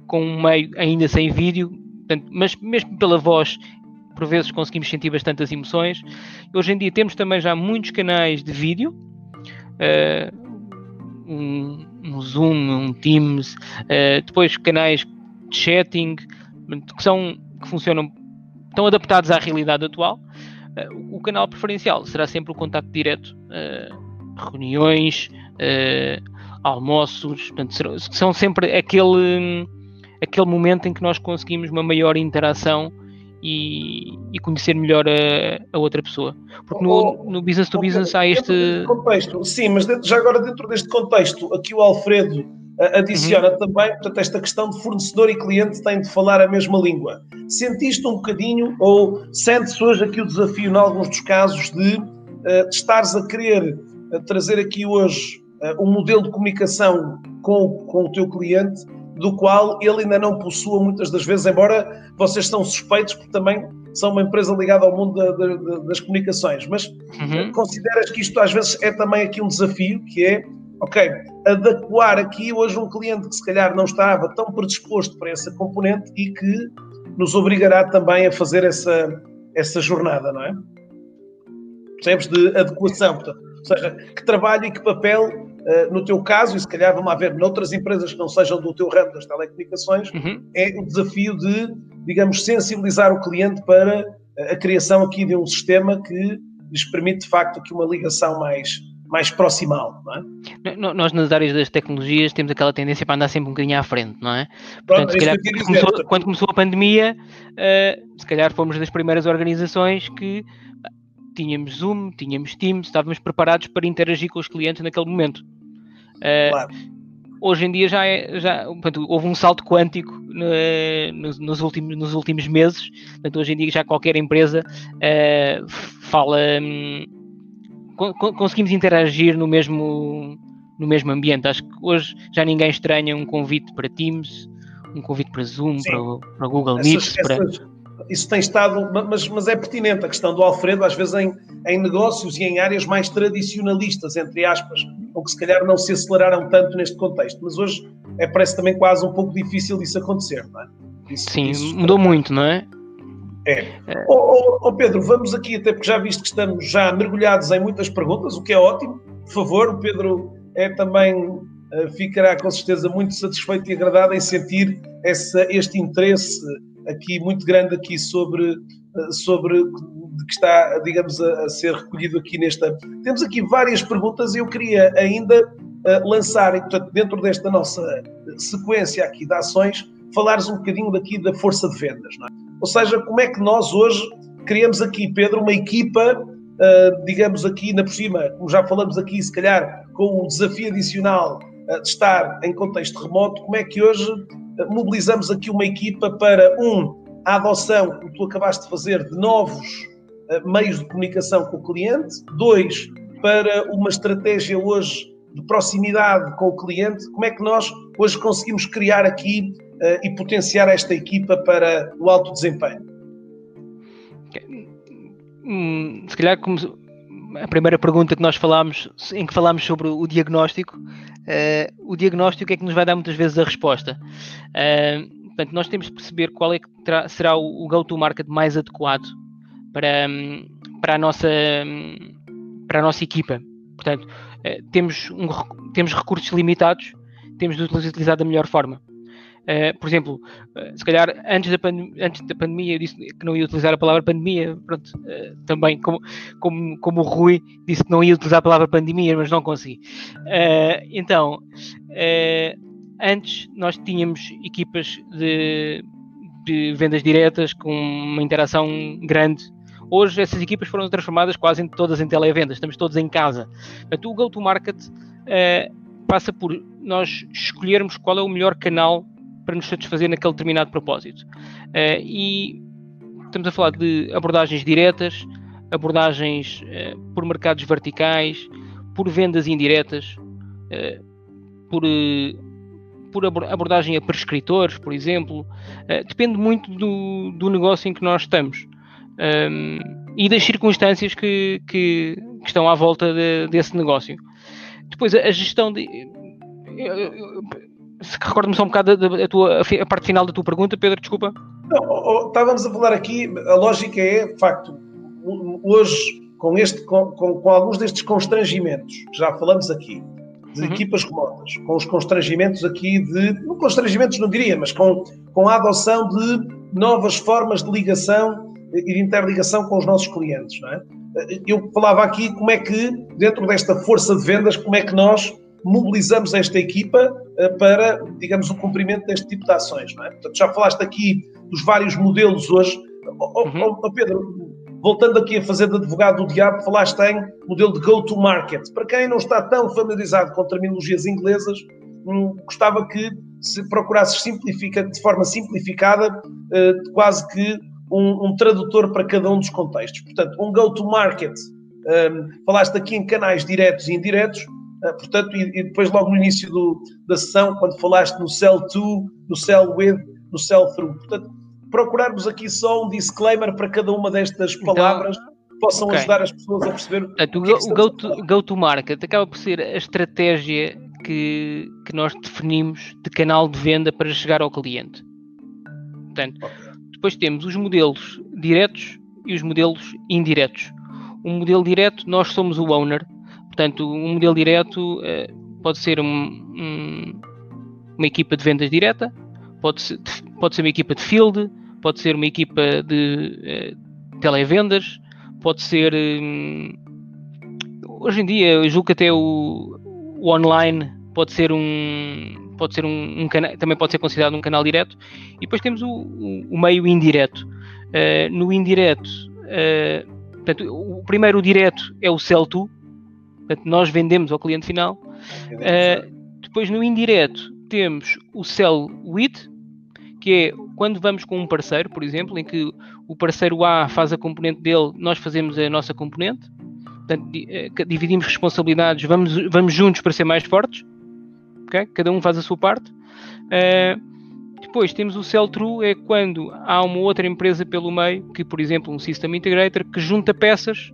com um meio ainda sem vídeo, portanto, mas mesmo pela voz por vezes conseguimos sentir bastante as emoções. Hoje em dia temos também já muitos canais de vídeo, uh, um, um, Zoom, um Teams, uh, depois canais de chatting, que, são, que funcionam, estão adaptados à realidade atual. Uh, o canal preferencial será sempre o contacto direto, reuniões, almoços, portanto, são sempre aquele, aquele momento em que nós conseguimos uma maior interação e, e conhecer melhor a, a, outra pessoa. Porque no, oh, no business to business há este. Contexto, sim, mas dentro, já agora dentro deste contexto, aqui o Alfredo adiciona uhum. também, portanto, esta questão de fornecedor e cliente têm de falar a mesma língua. Sentiste um bocadinho, ou sentes hoje aqui o desafio, em alguns dos casos, de, uh, de estares a querer uh, trazer aqui hoje uh, um modelo de comunicação com, com o teu cliente do qual ele ainda não possua muitas das vezes, embora vocês são suspeitos, porque também são uma empresa ligada ao mundo da, da, das comunicações. Mas uhum. consideras que isto às vezes é também aqui um desafio, que é, ok, adequar aqui hoje um cliente que se calhar não estava tão predisposto para essa componente e que nos obrigará também a fazer essa, essa jornada, não é? Percebes? De adequação. Portanto, ou seja, que trabalho e que papel no teu caso, e se calhar vamos ver noutras empresas que não sejam do teu ramo das telecomunicações, uhum. é o desafio de, digamos, sensibilizar o cliente para a criação aqui de um sistema que lhes permite, de facto, aqui uma ligação mais, mais proximal, não é? Nós nas áreas das tecnologias temos aquela tendência para andar sempre um bocadinho à frente, não é? Portanto, Pronto, se calhar, quando, começou, quando, começou, a pandemia, uh, se calhar fomos das primeiras organizações que tínhamos Zoom, tínhamos Teams, estávamos preparados para interagir com os clientes naquele momento. Uh, claro. Hoje em dia já, é, já portanto, houve um salto quântico uh, nos, nos, últimos, nos últimos meses. Portanto, hoje em dia já qualquer empresa uh, fala. Um, conseguimos interagir no mesmo, no mesmo ambiente. Acho que hoje já ninguém estranha um convite para Teams, um convite para Zoom, para, para Google Meet. Para... isso tem estado, mas, mas é pertinente a questão do Alfredo, às vezes em, em negócios e em áreas mais tradicionalistas, entre aspas, ou que se calhar não se aceleraram tanto neste contexto. Mas hoje é, parece também quase um pouco difícil isso acontecer, não é? Isso, Sim, isso mudou muito, não é? É. é. Oh, oh, oh, Pedro, vamos aqui, até porque já viste que estamos já mergulhados em muitas perguntas, o que é ótimo. Por favor, o Pedro é também uh, ficará com certeza muito satisfeito e agradado em sentir essa, este interesse aqui muito grande aqui sobre, uh, sobre que está, digamos, a, a, ser recolhido aqui nesta. Temos aqui várias perguntas e eu queria ainda uh, lançar, e, portanto, dentro desta nossa sequência aqui de ações, falares um bocadinho daqui da força de vendas, é? Ou seja, como é que nós hoje criamos aqui, Pedro, uma equipa, uh, digamos aqui na por cima, como já falamos aqui, se calhar com o desafio adicional de estar em contexto remoto, como é que hoje mobilizamos aqui uma equipa para, um, a adoção, como tu acabaste de fazer, de novos meios de comunicação com o cliente, dois, para uma estratégia hoje de proximidade com o cliente, como é que nós hoje conseguimos criar aqui uh, e potenciar esta equipa para o alto desempenho? Hum, se calhar, como a primeira pergunta que nós falámos, em que falámos sobre o diagnóstico, uh, o diagnóstico é que nos vai dar muitas vezes a resposta. Uh, portanto, nós temos de perceber qual é que terá, será o, o go-to-market mais adequado para, para, a nossa, para a nossa equipa. Portanto, temos, um, temos recursos limitados, temos de utilizar da melhor forma. Uh, por exemplo, uh, se calhar antes da, antes da pandemia eu disse que não ia utilizar a palavra pandemia, pronto, uh, também como, como, como o Rui disse que não ia utilizar a palavra pandemia, mas não consegui. então, antes nós tínhamos equipas de, de vendas diretas com uma interação grande Hoje essas equipas foram transformadas quase todas em televendas, estamos todos em casa. Portanto, o go-to-market passa por nós escolhermos qual é o melhor canal para nos satisfazer naquele determinado propósito. Uh, e estamos a falar de abordagens diretas, abordagens uh, por mercados verticais, por vendas indiretas, uh, por, por abordagem a prescritores, por exemplo. depende muito do, do negócio em que nós estamos. Um, e das circunstâncias que, que, que estão à volta de, desse negócio. Depois, a, a gestão de. Eu, eu, recordo-me só um bocado da, tua, a parte final da tua pergunta, Pedro, desculpa. Não, estávamos a falar aqui, a lógica é, de facto, hoje, com, este, com, com, com alguns destes constrangimentos, que já falamos aqui, de uhum. equipas remotas, com os constrangimentos aqui de, não constrangimentos não diria, mas com, com a adoção de novas formas de ligação e de interligação com os nossos clientes, não é? Eu falava aqui como é que, dentro desta força de vendas, como é que nós mobilizamos esta equipa uh, para, digamos, o cumprimento deste tipo de ações. Não é? Portanto, já falaste aqui dos vários modelos hoje. Oh, uhum. oh, Pedro, voltando aqui a fazer de advogado do diabo, falaste em modelo de go-to-market. Para quem não está tão familiarizado com terminologias inglesas, hum, gostava que se procurasses simplifica, de forma simplificada, uh, quase que um, um, tradutor para cada um dos contextos. Portanto, um go-to-market, um, falaste aqui em canais diretos e indiretos, portanto, e, e, depois logo no início do, da sessão, quando falaste no sell to, no sell with, no sell through. Portanto, procurarmos aqui só um disclaimer para cada uma destas então, palavras então, que possam okay. ajudar as pessoas a perceber. Portanto, o, que é o go, to, go to market acaba por ser a estratégia que, que nós definimos de canal de venda para chegar ao cliente. Portanto, okay. depois temos os modelos diretos e os modelos indiretos. O modelo direto, nós somos o owner, Portanto, um modelo direto uh, pode ser um, um, uma equipa de vendas direta, pode ser, pode ser uma equipa de field, pode ser uma equipa de uh, televendas, pode ser. Um, hoje em dia, eu julgo que até o, o online pode ser um pode ser um, canal, também pode ser considerado um canal direto e depois temos o, o, o meio indireto uh, no indireto uh, portanto, o primeiro direto é o sell to Portanto, nós vendemos ao cliente final. Uh, depois, no indireto, temos o sell with, que é quando vamos com um parceiro, por exemplo, em que o parceiro A faz a componente dele, nós fazemos a nossa componente. Portanto, eh, dividimos responsabilidades, vamos, vamos juntos para ser mais fortes. Okay? Cada um faz a sua parte. Uh, depois temos o sell through, é quando há uma outra empresa pelo meio, que por exemplo um System Integrator, que junta peças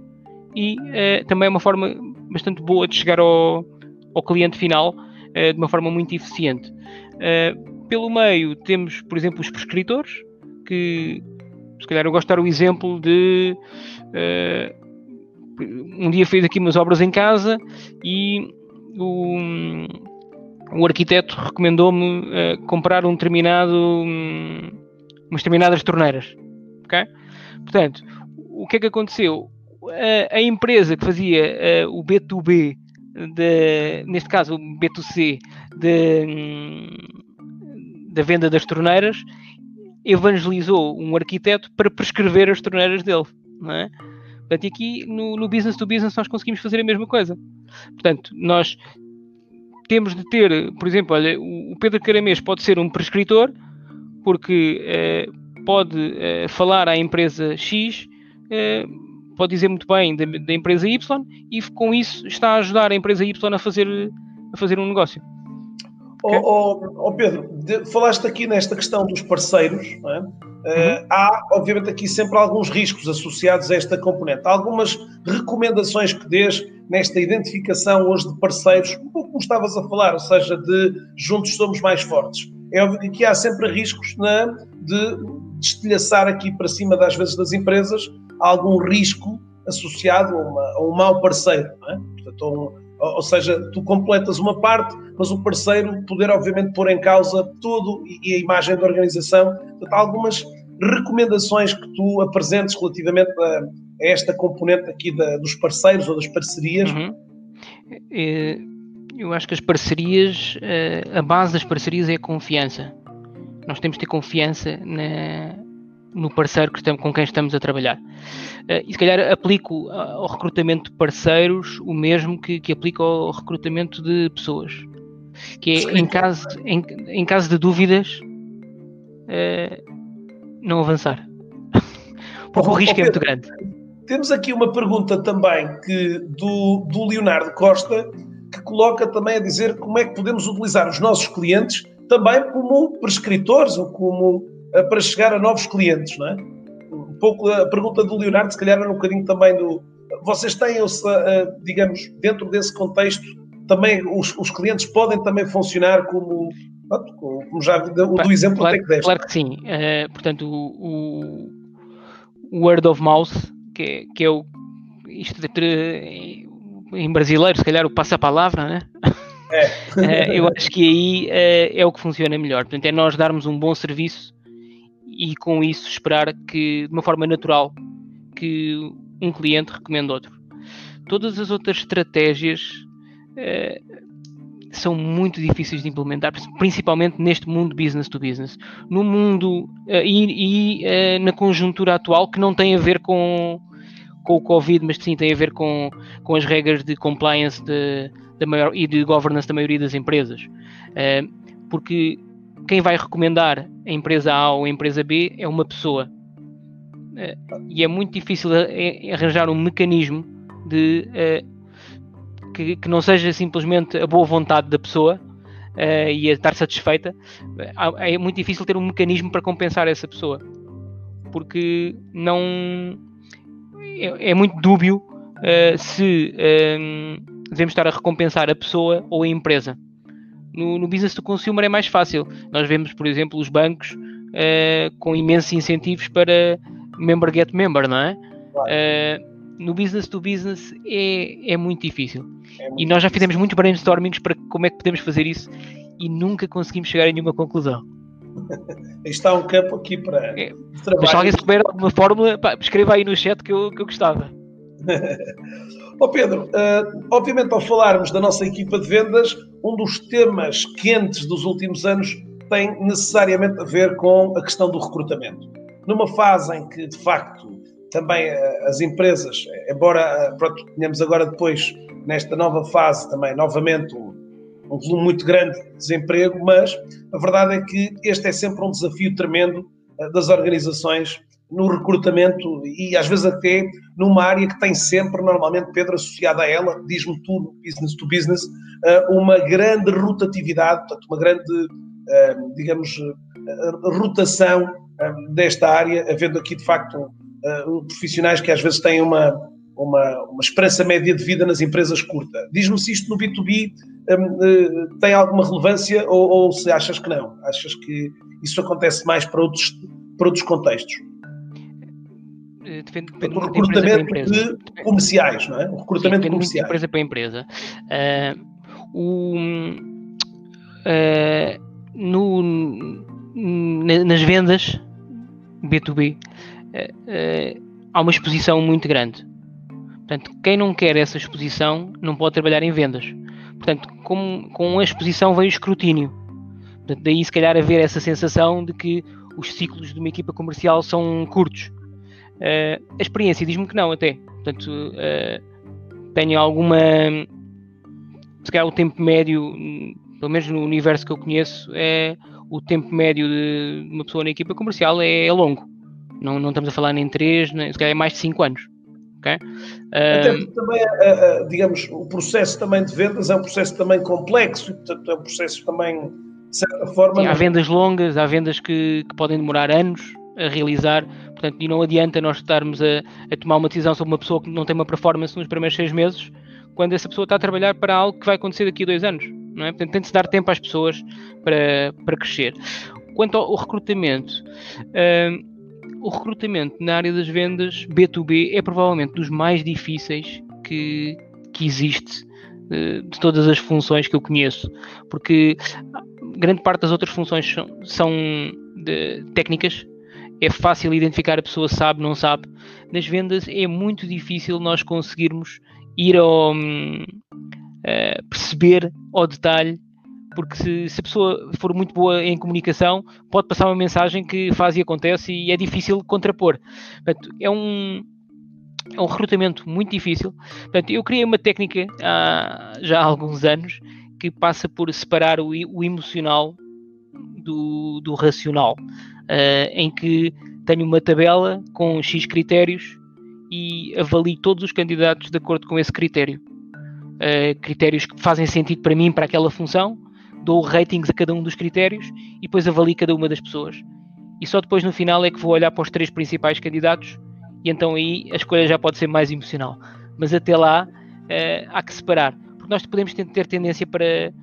e uh, também é uma forma bastante boa de chegar ao, ao cliente final uh, de uma forma muito eficiente. Uh, pelo meio temos, por exemplo, os prescritores, que se calhar eu gosto de dar o exemplo de um dia fiz aqui umas obras em casa e o, o arquiteto recomendou-me uh, comprar um determinado, um, umas determinadas torneiras. ok? Portanto, o que é que aconteceu? A, empresa que fazia o B2B, de, neste caso o B2C, de, um, da venda das torneiras, evangelizou um arquiteto para prescrever as torneiras dele. Não é? Portanto, aqui no, no business to business nós conseguimos fazer a mesma coisa. Portanto, nós temos de ter, por exemplo, olha, o Pedro Caramês pode ser um prescritor, porque eh, pode eh, falar à empresa X, eh, pode dizer muito bem da, da, empresa Y, e com isso está a ajudar a empresa Y a fazer, a fazer um negócio. Okay? Oh, oh, oh Pedro, de, falaste aqui nesta questão dos parceiros, é? uhum. uh, há obviamente aqui sempre alguns riscos associados a esta componente. Há algumas recomendações que dês nesta identificação hoje de parceiros, um pouco como estavas a falar, ou seja, de juntos somos mais fortes. É óbvio que aqui há sempre riscos né, de destilhaçar aqui para cima, das vezes, das empresas, algum risco associado a, uma, a um mau parceiro. É? Portanto, ou seja, tu completas uma parte, mas o parceiro poder, obviamente, pôr em causa tudo e a imagem da organização. Portanto, algumas recomendações que tu apresentes relativamente a, a esta componente aqui da, dos parceiros ou das parcerias? Uhum. Eu acho que as parcerias, eh, a base das parcerias é a confiança. Nós temos de ter confiança na, no parceiro que estamos, com quem estamos a trabalhar. Eh, e se calhar aplico ao recrutamento de parceiros o mesmo que, que aplico ao recrutamento de pessoas. Que é, em caso, em, em caso de dúvidas, uh, não avançar. Porque oh, o risco oh, é muito grande. Temos aqui uma pergunta também que, do, do Leonardo Costa, que coloca também a dizer como é que podemos utilizar os nossos clientes também como prescritores ou como uh, para chegar a novos clientes, não é? Um pouco a pergunta do Leonardo, se calhar era um bocadinho também do. Vocês têm, uh, digamos, dentro desse contexto, também os, os clientes podem também funcionar como como já do, do exemplo claro, que deste. Claro que sim. Uh, portanto, o, o, word of mouth, que é, que é o. Isto de, em brasileiro, se calhar o passa-palavra, né? É. uh, eu acho que aí uh, é o que funciona melhor. Portanto, é nós darmos um bom serviço e com isso esperar que, de uma forma natural, que um cliente recomende outro. Todas as outras estratégias são muito difíceis de implementar, principalmente neste mundo business to business. No mundo uh, e, e uh, na conjuntura atual que não tem a ver com, com o Covid, mas sim tem a ver com, com as regras de compliance de, de maior, e de governance da maioria das empresas. Porque quem vai recomendar a empresa A ou a empresa B é uma pessoa. e é muito difícil arranjar um mecanismo de que, que não seja simplesmente a boa vontade da pessoa uh, e a estar satisfeita, é muito difícil ter um mecanismo para compensar essa pessoa. Porque não. É, é muito dúbio se ehm, devemos estar a recompensar a pessoa ou a empresa. No, no, business to consumer é mais fácil. Nós vemos, por exemplo, os bancos uh, com imensos incentivos para member get member, não é? Claro no business to business é, é muito difícil. É muito e nós já fizemos muitos brainstormings para como é que podemos fazer isso e nunca conseguimos chegar a nenhuma conclusão. Está um campo aqui para é. trabalho. se alguém souber alguma fórmula, pá, escreva aí no chat que eu, que eu gostava. oh Pedro, uh, obviamente ao falarmos da nossa equipa de vendas, um dos temas quentes dos últimos anos tem necessariamente a ver com a questão do recrutamento. Numa fase em que, de facto, também eh, as empresas, embora eh, pronto, tenhamos agora depois, nesta nova fase também, novamente, um, um volume muito grande de desemprego, mas a verdade é que este é sempre um desafio tremendo das organizações no recrutamento e às vezes até numa área que tem sempre, normalmente, Pedro, associada a ela, diz-me tudo, business to business, uma grande rotatividade, portanto, uma grande, digamos, rotação desta área, havendo aqui de facto profissionais que às vezes têm uma, uma, uma esperança média de vida nas empresas curta. Diz-me se isto no B2B um, tem alguma relevância ou, ou, se achas que não? Achas que isso acontece mais para outros, para outros contextos? Depende, depende o recrutamento de, empresa. de comerciais, não é? O recrutamento Sim, de comerciais. De empresa para empresa. Uh, o, uh, no, nas vendas B2B uh, há uma exposição muito grande. Portanto, quem não quer essa exposição não pode trabalhar em vendas. Portanto, com, com a exposição vem o escrutínio. Portanto, daí se calhar haver essa sensação de que os ciclos de uma equipa comercial são curtos. Uh, a experiência diz-me que não, até. Portanto, uh, tenho alguma. Se calhar o tempo médio, pelo menos no universo que eu conheço, é o tempo médio de uma pessoa na equipa comercial é, é longo. Não, não estamos a falar nem 3, nem, se calhar é mais de 5 anos. Okay? Porque também, uh, digamos, o processo também de vendas é um processo também complexo, portanto é um processo também, de certa forma... Sim, há vendas longas, há vendas que, que podem demorar anos a realizar, portanto, e não adianta nós estarmos a, a, tomar uma decisão sobre uma pessoa que não tem uma performance nos primeiros seis meses, quando essa pessoa está a trabalhar para algo que vai acontecer daqui a dois anos, não é? Portanto, tem de se dar tempo às pessoas para, para crescer. Quanto ao, ao recrutamento, uh, o recrutamento na área das vendas B2B é provavelmente dos mais difíceis que, que existe uh, de todas as funções que eu conheço, porque grande parte das outras funções são, são de, técnicas, é fácil identificar a pessoa sabe, não sabe. Nas vendas é muito difícil nós conseguirmos ir ao uh, perceber ao detalhe, porque se, se, a pessoa for muito boa em comunicação, pode passar uma mensagem que faz e acontece e é difícil contrapor. Portanto, é um, é um recrutamento muito difícil. Portanto, eu criei uma técnica há já há alguns anos que passa por separar o, o emocional do, do racional uh, em que tenho uma tabela com X critérios e avalio todos os candidatos de acordo com esse critério. Uh, critérios que fazem sentido para mim, para aquela função, dou ratings a cada um dos critérios e depois avalio cada uma das pessoas. E só depois no final é que vou olhar para os três principais candidatos e então aí a escolha já pode ser mais emocional. Mas até lá uh, há que separar, porque nós podemos ter tendência para,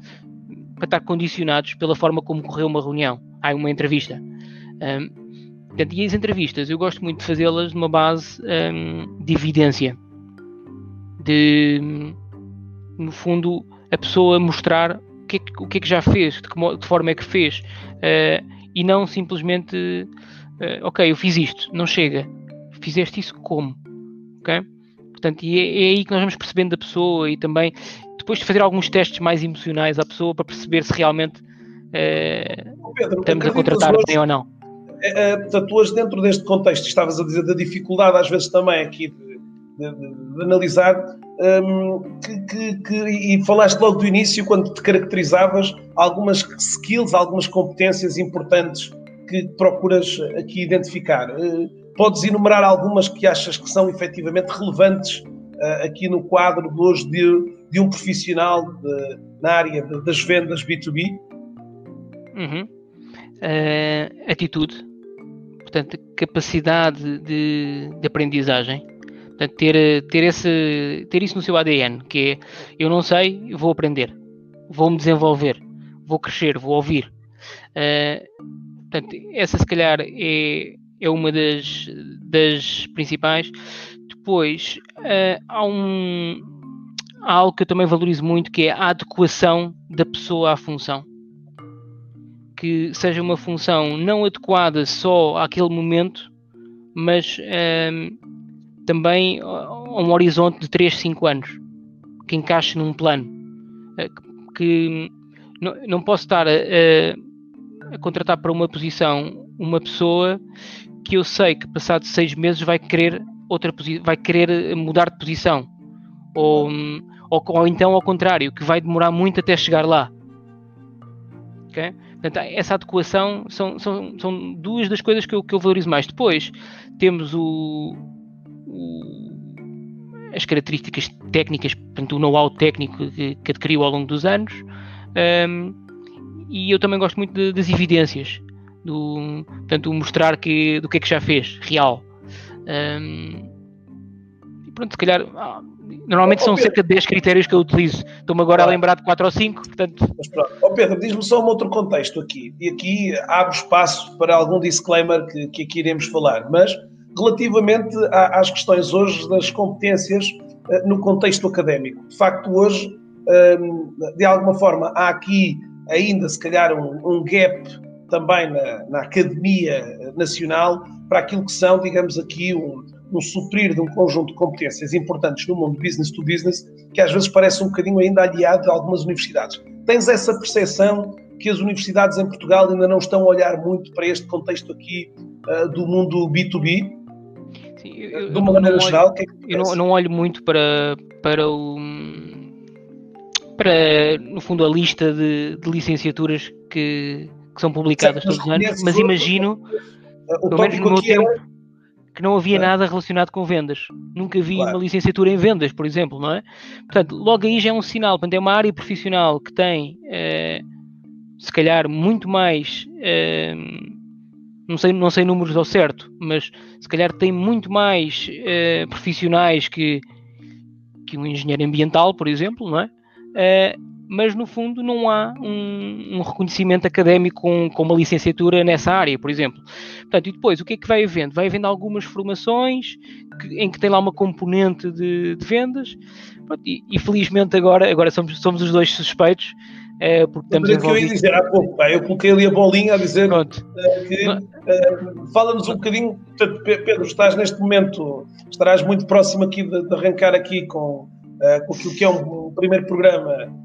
para estar condicionados pela forma como correu uma reunião, há uma entrevista. Um, portanto, e as entrevistas, eu gosto muito de fazê-las numa base um, de evidência. De, no fundo, a pessoa mostrar o que é que, que, é que já fez, de que, de forma é que fez, uh, e não simplesmente, uh, ok, eu fiz isto, não chega. Fizeste isso como? Ok? Portanto, e é, é, aí que nós vamos percebendo da pessoa e também depois de fazer alguns testes mais emocionais à pessoa para perceber se realmente uh, Pedro, estamos a contratar bem ou não. É, é, portanto, hoje, dentro deste contexto, estavas a dizer da dificuldade, às vezes também aqui de, de, de, de analisar, um, que, que, que, e falaste logo do início, quando te caracterizavas, algumas skills, algumas competências importantes que procuras aqui identificar. Uh, podes enumerar algumas que achas que são efetivamente relevantes uh, aqui no quadro de hoje de, de um profissional na área das vendas B2B? Uhum. Uh, atitude, portanto, capacidade de, de aprendizagem. Portanto, ter, ter, esse, ter isso no seu ADN, que é eu não sei, vou aprender, vou me desenvolver, vou crescer, vou ouvir. Uh, portanto, essa se calhar é, é uma das, das principais. Depois uh, há, um, há algo que eu também valorizo muito que é a adequação da pessoa à função que seja uma função não adequada só àquele momento, mas um, ehm, também a um horizonte de 3, 5 anos, que encaixe num plano. Eh, que não, não posso estar a, a, a, contratar para uma posição uma pessoa que eu sei que passado seis meses vai querer outra vai querer mudar de posição ou, ou, ou então ao contrário que vai demorar muito até chegar lá okay? Portanto, essa adequação são, são, são duas das coisas que eu, que eu valorizo mais. Depois temos o, o as características técnicas, portanto, o know-how técnico que, que, adquiriu ao longo dos anos. Um, e eu também gosto muito de, das evidências. do portanto, mostrar que, do que é que já fez, real. Um, pronto, se calhar, ah, normalmente oh, são cerca de 10 critérios que eu utilizo. Estou-me agora claro. a lembrar de 4 ou 5, portanto... Mas pronto. Oh, Pedro, diz-me só um outro contexto aqui, e aqui abre espaço para algum disclaimer que, que aqui iremos falar, mas relativamente às questões hoje das competências eh, no contexto académico. De facto, hoje, ehm, de alguma forma, há aqui ainda, se calhar, um, um gap também na, na, Academia Nacional para aquilo que são, digamos aqui, um, um suprir de um conjunto de competências importantes no mundo business to business, que às vezes parece um bocadinho ainda aliado de algumas universidades. Tens essa percepção que as universidades em Portugal ainda não estão a olhar muito para este contexto aqui uh, do mundo B2B? Sim, eu, de uma maneira geral, olho, que é que eu não, não, olho muito para, para o para, no fundo, a lista de, de licenciaturas que, que, são publicadas todos os anos, mas imagino, pelo menos no meu tempo, era... que não havia nada relacionado com vendas. Nunca vi claro. uma licenciatura em vendas, por exemplo, não é? Portanto, logo aí já é um sinal. Portanto, é uma área profissional que tem, eh, se calhar, muito mais. Eh, não sei, não sei números ao certo, mas se calhar tem muito mais uh, profissionais que, que um engenheiro ambiental, por exemplo, não é? Mas no fundo não há um, um reconhecimento académico com, com, uma licenciatura nessa área, por exemplo. Portanto, e depois, o que é que vai havendo? Vai havendo algumas formações que, em que tem lá uma componente de, de vendas, Pronto, e, e, felizmente agora, agora somos, somos os dois suspeitos, é, porque estamos que eu ia dizer há pouco, pá, eu coloquei ali a bolinha a dizer uh, que uh, fala-nos um bocadinho, portanto, Pedro, estás neste momento, estarás muito próximo aqui de, de arrancar aqui com, uh, com aquilo que é um, um primeiro programa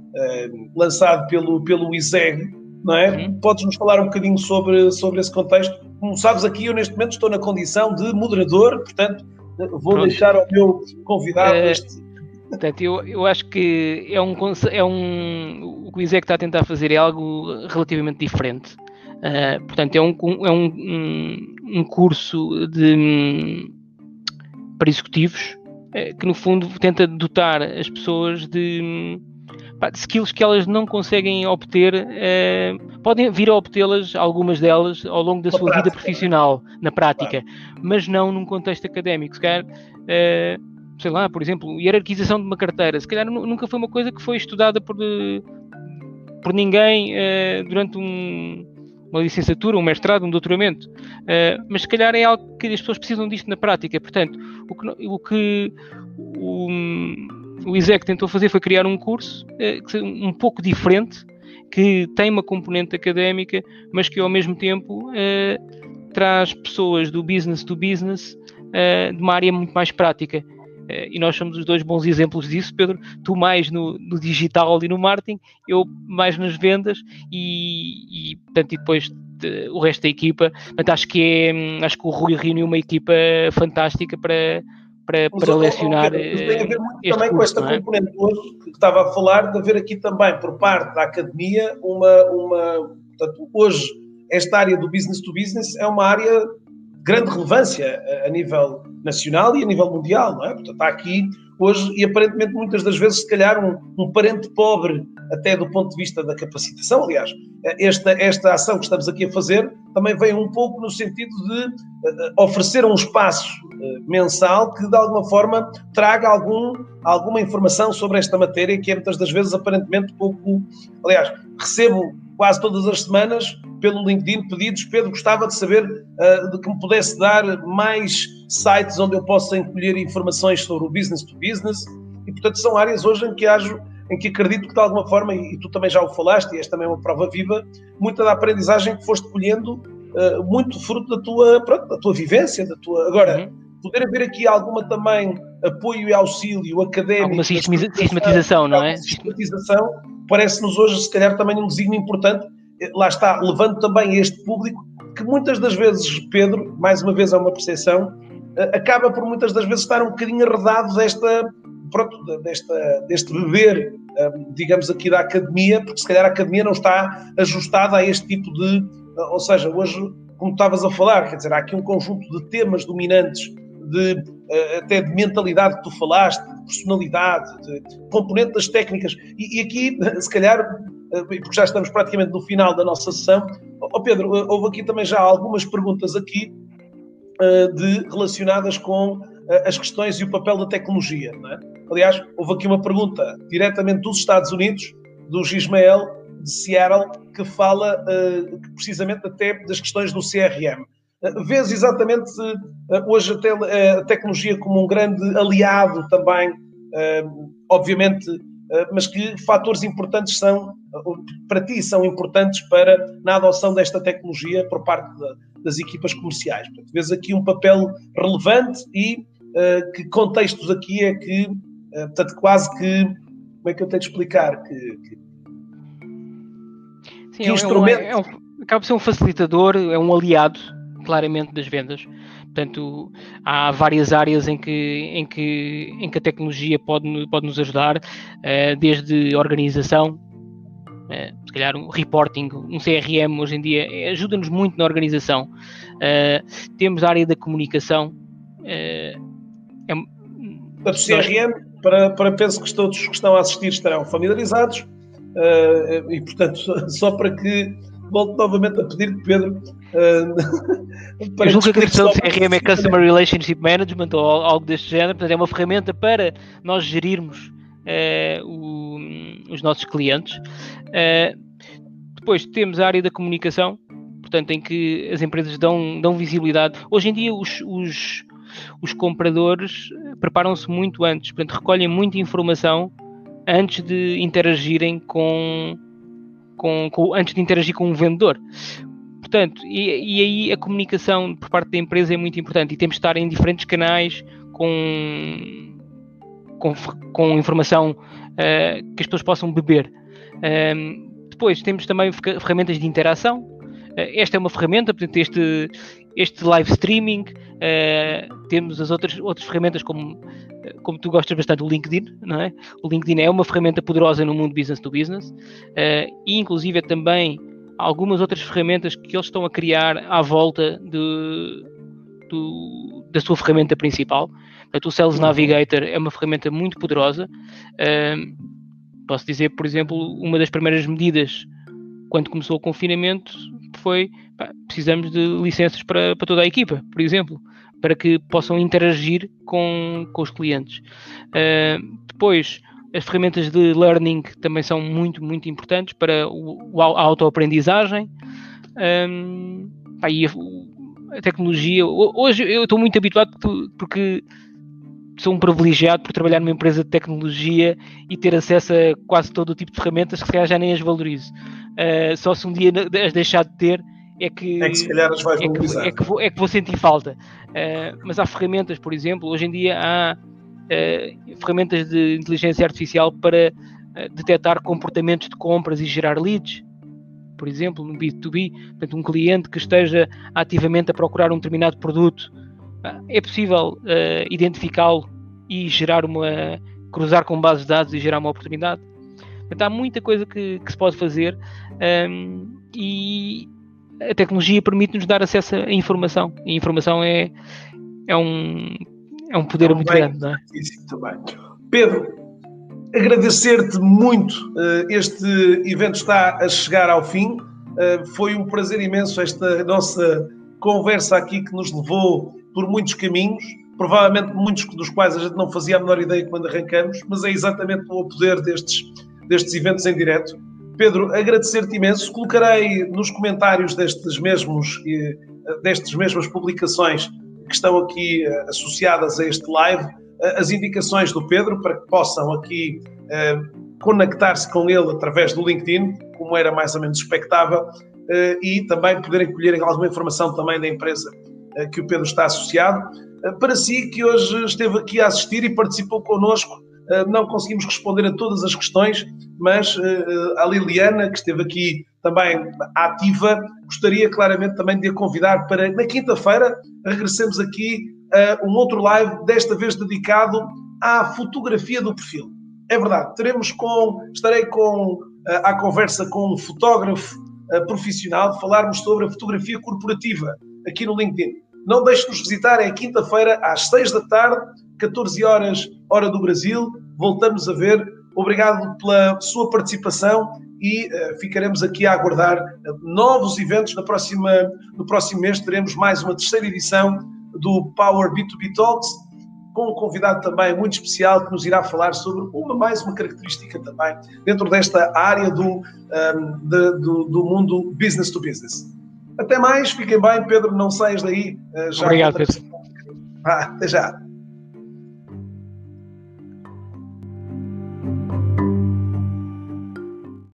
lançado pelo, pelo ISEG, não é? Uhum. Podes-nos falar um bocadinho sobre, sobre esse contexto? Como sabes, aqui eu neste momento estou na condição de moderador, portanto, vou Pronto. deixar ao meu convidado este Portanto, eu, eu acho que é um, é um. O que o ISEC está a tentar fazer é algo relativamente diferente. Uh, portanto, é, um, é um, um, um curso de, para executivos uh, que, no fundo, tenta dotar as pessoas de, pá, skills que elas não conseguem obter. Uh, podem vir a obtê-las, algumas delas, ao longo da sua prática. vida profissional, na prática, mas não num contexto académico. Se calhar sei lá, por exemplo, hierarquização de uma carteira, se calhar nunca foi uma coisa que foi estudada por, eh, por ninguém durante um, uma licenciatura, um mestrado, um doutoramento, uh, mas se calhar é algo que as pessoas precisam disto na prática. Portanto, o que o, que, o, o ISEC tentou fazer foi criar um curso uh, um pouco diferente, que tem uma componente académica, mas que ao mesmo tempo traz pessoas do business to business de uma área muito mais prática. Eh, e nós somos os dois bons exemplos disso, Pedro. Tu mais no, no digital e no marketing, eu mais nas vendas e, e portanto, e depois de, o resto da equipa. Portanto, acho que é, hum, acho que o Rui reuniu uma equipa fantástica para, para, para lecionar. Mas tem a ver muito também curso, com esta é? componente hoje que estava a falar, de haver aqui também por parte da academia uma, uma portanto, hoje esta área do business to business é uma área grande relevância a, nível nacional e a nível mundial, não é? Portanto, está aqui hoje, e aparentemente muitas das vezes, se calhar, um, um, parente pobre, até do ponto de vista da capacitação. Aliás, esta, esta ação que estamos aqui a fazer também vem um pouco no sentido de uh, oferecer um espaço uh, mensal que, de alguma forma, traga algum, alguma informação sobre esta matéria, que é muitas das vezes aparentemente pouco. Aliás, recebo quase todas as semanas pelo LinkedIn pedidos. Pedro, gostava de saber uh, de que me pudesse dar mais sites onde eu possa encolher informações sobre o business to business. E, portanto, são áreas hoje em que hajo, em que acredito que, de alguma forma, e, tu também já o falaste, e esta também é uma prova viva, muita da aprendizagem que foste colhendo, uh, muito fruto da tua, pronto, da tua vivência, da tua. Agora. Uhum. Poder haver aqui alguma também apoio e auxílio académico. Alguma sistematização, não é? Sistematização parece-nos hoje, se calhar, também um designo importante. Lá está, levando também este público, que muitas das vezes, Pedro, mais uma vez é uma percepção, eh, acaba por muitas das vezes estar um bocadinho arredado desta, pronto, desta, deste beber, eh, digamos aqui, da academia, porque se calhar a academia não está ajustada a este tipo de. Eh, ou seja, hoje, como estavas a falar, quer dizer, há aqui um conjunto de temas dominantes de até de mentalidade que tu falaste, de personalidade, de componente das técnicas. E, e, aqui, se calhar, porque já estamos praticamente no final da nossa sessão. Oh, Pedro, houve aqui também já algumas perguntas aqui de, relacionadas com as questões e o papel da tecnologia. É? Aliás, houve aqui uma pergunta diretamente dos Estados Unidos, do Gismael de Seattle, que fala precisamente até das questões do CRM. Uh, vês exatamente uh, hoje a, te a, tecnologia como um grande aliado também, obviamente, mas que fatores importantes são, para ti, são importantes para na adoção desta tecnologia por parte das equipas comerciais. Portanto, vês aqui um papel relevante e que contextos aqui é que eh, portanto, quase que. Como é que eu tenho de explicar? Que, que, Sim, que é, instrumento. É um, é um, acaba por ser um facilitador, é um aliado, claramente, das vendas. Portanto, há várias áreas em que, em que, em que a tecnologia pode, pode nos ajudar, uh, desde organização, uh, se calhar um reporting, um CRM hoje em dia ajuda-nos muito na organização. Uh, temos a área da comunicação. É, Portanto, CRM para, para penso que todos que estão a assistir estarão familiarizados uh, e, portanto, só para que volto novamente a pedir Pedro. Uh, para Eu julgo que a questão do CRM é Customer Relationship Management ou algo deste género, portanto, é uma ferramenta para nós gerirmos uh, o, os nossos clientes. Uh, depois temos a área da comunicação, portanto, em que as empresas dão, dão visibilidade. Hoje em dia, os, os os compradores preparam-se muito antes, portanto, recolhem muita informação antes de interagirem com, com, com antes de interagir com um vendedor. Portanto, e, e, aí a comunicação por parte da empresa é muito importante e temos de estar em diferentes canais com, com, com informação uh, que as pessoas possam beber. Um, depois temos também ferramentas de interação. Uh, esta é uma ferramenta, portanto, este, este live streaming, uh, temos as outras, outras ferramentas como, como tu gostas bastante, o LinkedIn, não é? O LinkedIn é uma ferramenta poderosa no mundo business to business uh, e inclusive é também algumas outras ferramentas que eles estão a criar à volta de, do, da sua ferramenta principal. Portanto, o Sales Navigator é uma ferramenta muito poderosa. Uh, posso dizer, por exemplo, uma das primeiras medidas quando começou o confinamento foi pá, precisamos de licenças para, para toda a equipa, por exemplo, para que possam interagir com, com os clientes. Uh, depois, as ferramentas de learning também são muito, muito importantes para o, a autoaprendizagem. Um, e a, a, tecnologia. Hoje eu estou muito habituado porque sou um privilegiado por trabalhar numa empresa de tecnologia e ter acesso a quase todo o tipo de ferramentas que se calhar já nem as valorizo. Uh, só se um dia as deixar de ter é que, é que se calhar as vais é que, é que, vou, é que vou sentir falta. Uh, mas há ferramentas, por exemplo, hoje em dia há uh, ferramentas de inteligência artificial para uh, detectar comportamentos de compras e gerar leads. Por exemplo, no B2B, portanto, um cliente que esteja ativamente a procurar um determinado produto, é possível identificá-lo e gerar uma. cruzar com bases de dados e gerar uma oportunidade. Portanto, há muita coisa que, que se pode fazer um, e a tecnologia permite-nos dar acesso à informação. E a informação é, é, um, é um poder um muito grande. Não é? Também. Pedro, agradecer-te muito. Uh, este evento está a chegar ao fim. Uh, foi um prazer imenso esta nossa conversa aqui que nos levou por muitos caminhos, provavelmente muitos dos quais a gente não fazia a menor ideia quando arrancamos, mas é exatamente o poder destes, destes eventos em direto. Pedro, agradecer-te imenso. Colocarei nos comentários destes mesmos, eh, destas mesmas publicações que estão aqui eh, associadas a este live, eh, as indicações do Pedro para que possam aqui conectar-se com ele através do LinkedIn, como era mais ou menos expectável, e também poderem colher alguma informação também da empresa que o Pedro está associado. Para si, que hoje esteve aqui a assistir e participou connosco não conseguimos responder a todas as questões, mas eh, a Liliana, que esteve aqui também ativa, gostaria claramente também de a convidar para, na quinta-feira, regressemos aqui a um outro live, desta vez dedicado à fotografia do perfil. É verdade, teremos com, estarei com, eh, à conversa com um fotógrafo profissional, falarmos sobre a fotografia corporativa aqui no LinkedIn. Não deixe de nos visitar, é quinta-feira, às seis da tarde, 14 horas, hora do Brasil. Voltamos a ver obrigado pela sua participação e uh, ficaremos aqui a aguardar novos eventos. Na próxima, no próximo mês teremos mais uma terceira edição do Power B2B Talks, com um convidado também muito especial que nos irá falar sobre uma mais uma característica também dentro desta área do, um, de, do, do, mundo business to business. Até mais, fiquem bem, Pedro, não saias daí. Uh, já Obrigado, Pedro. Ah, até já.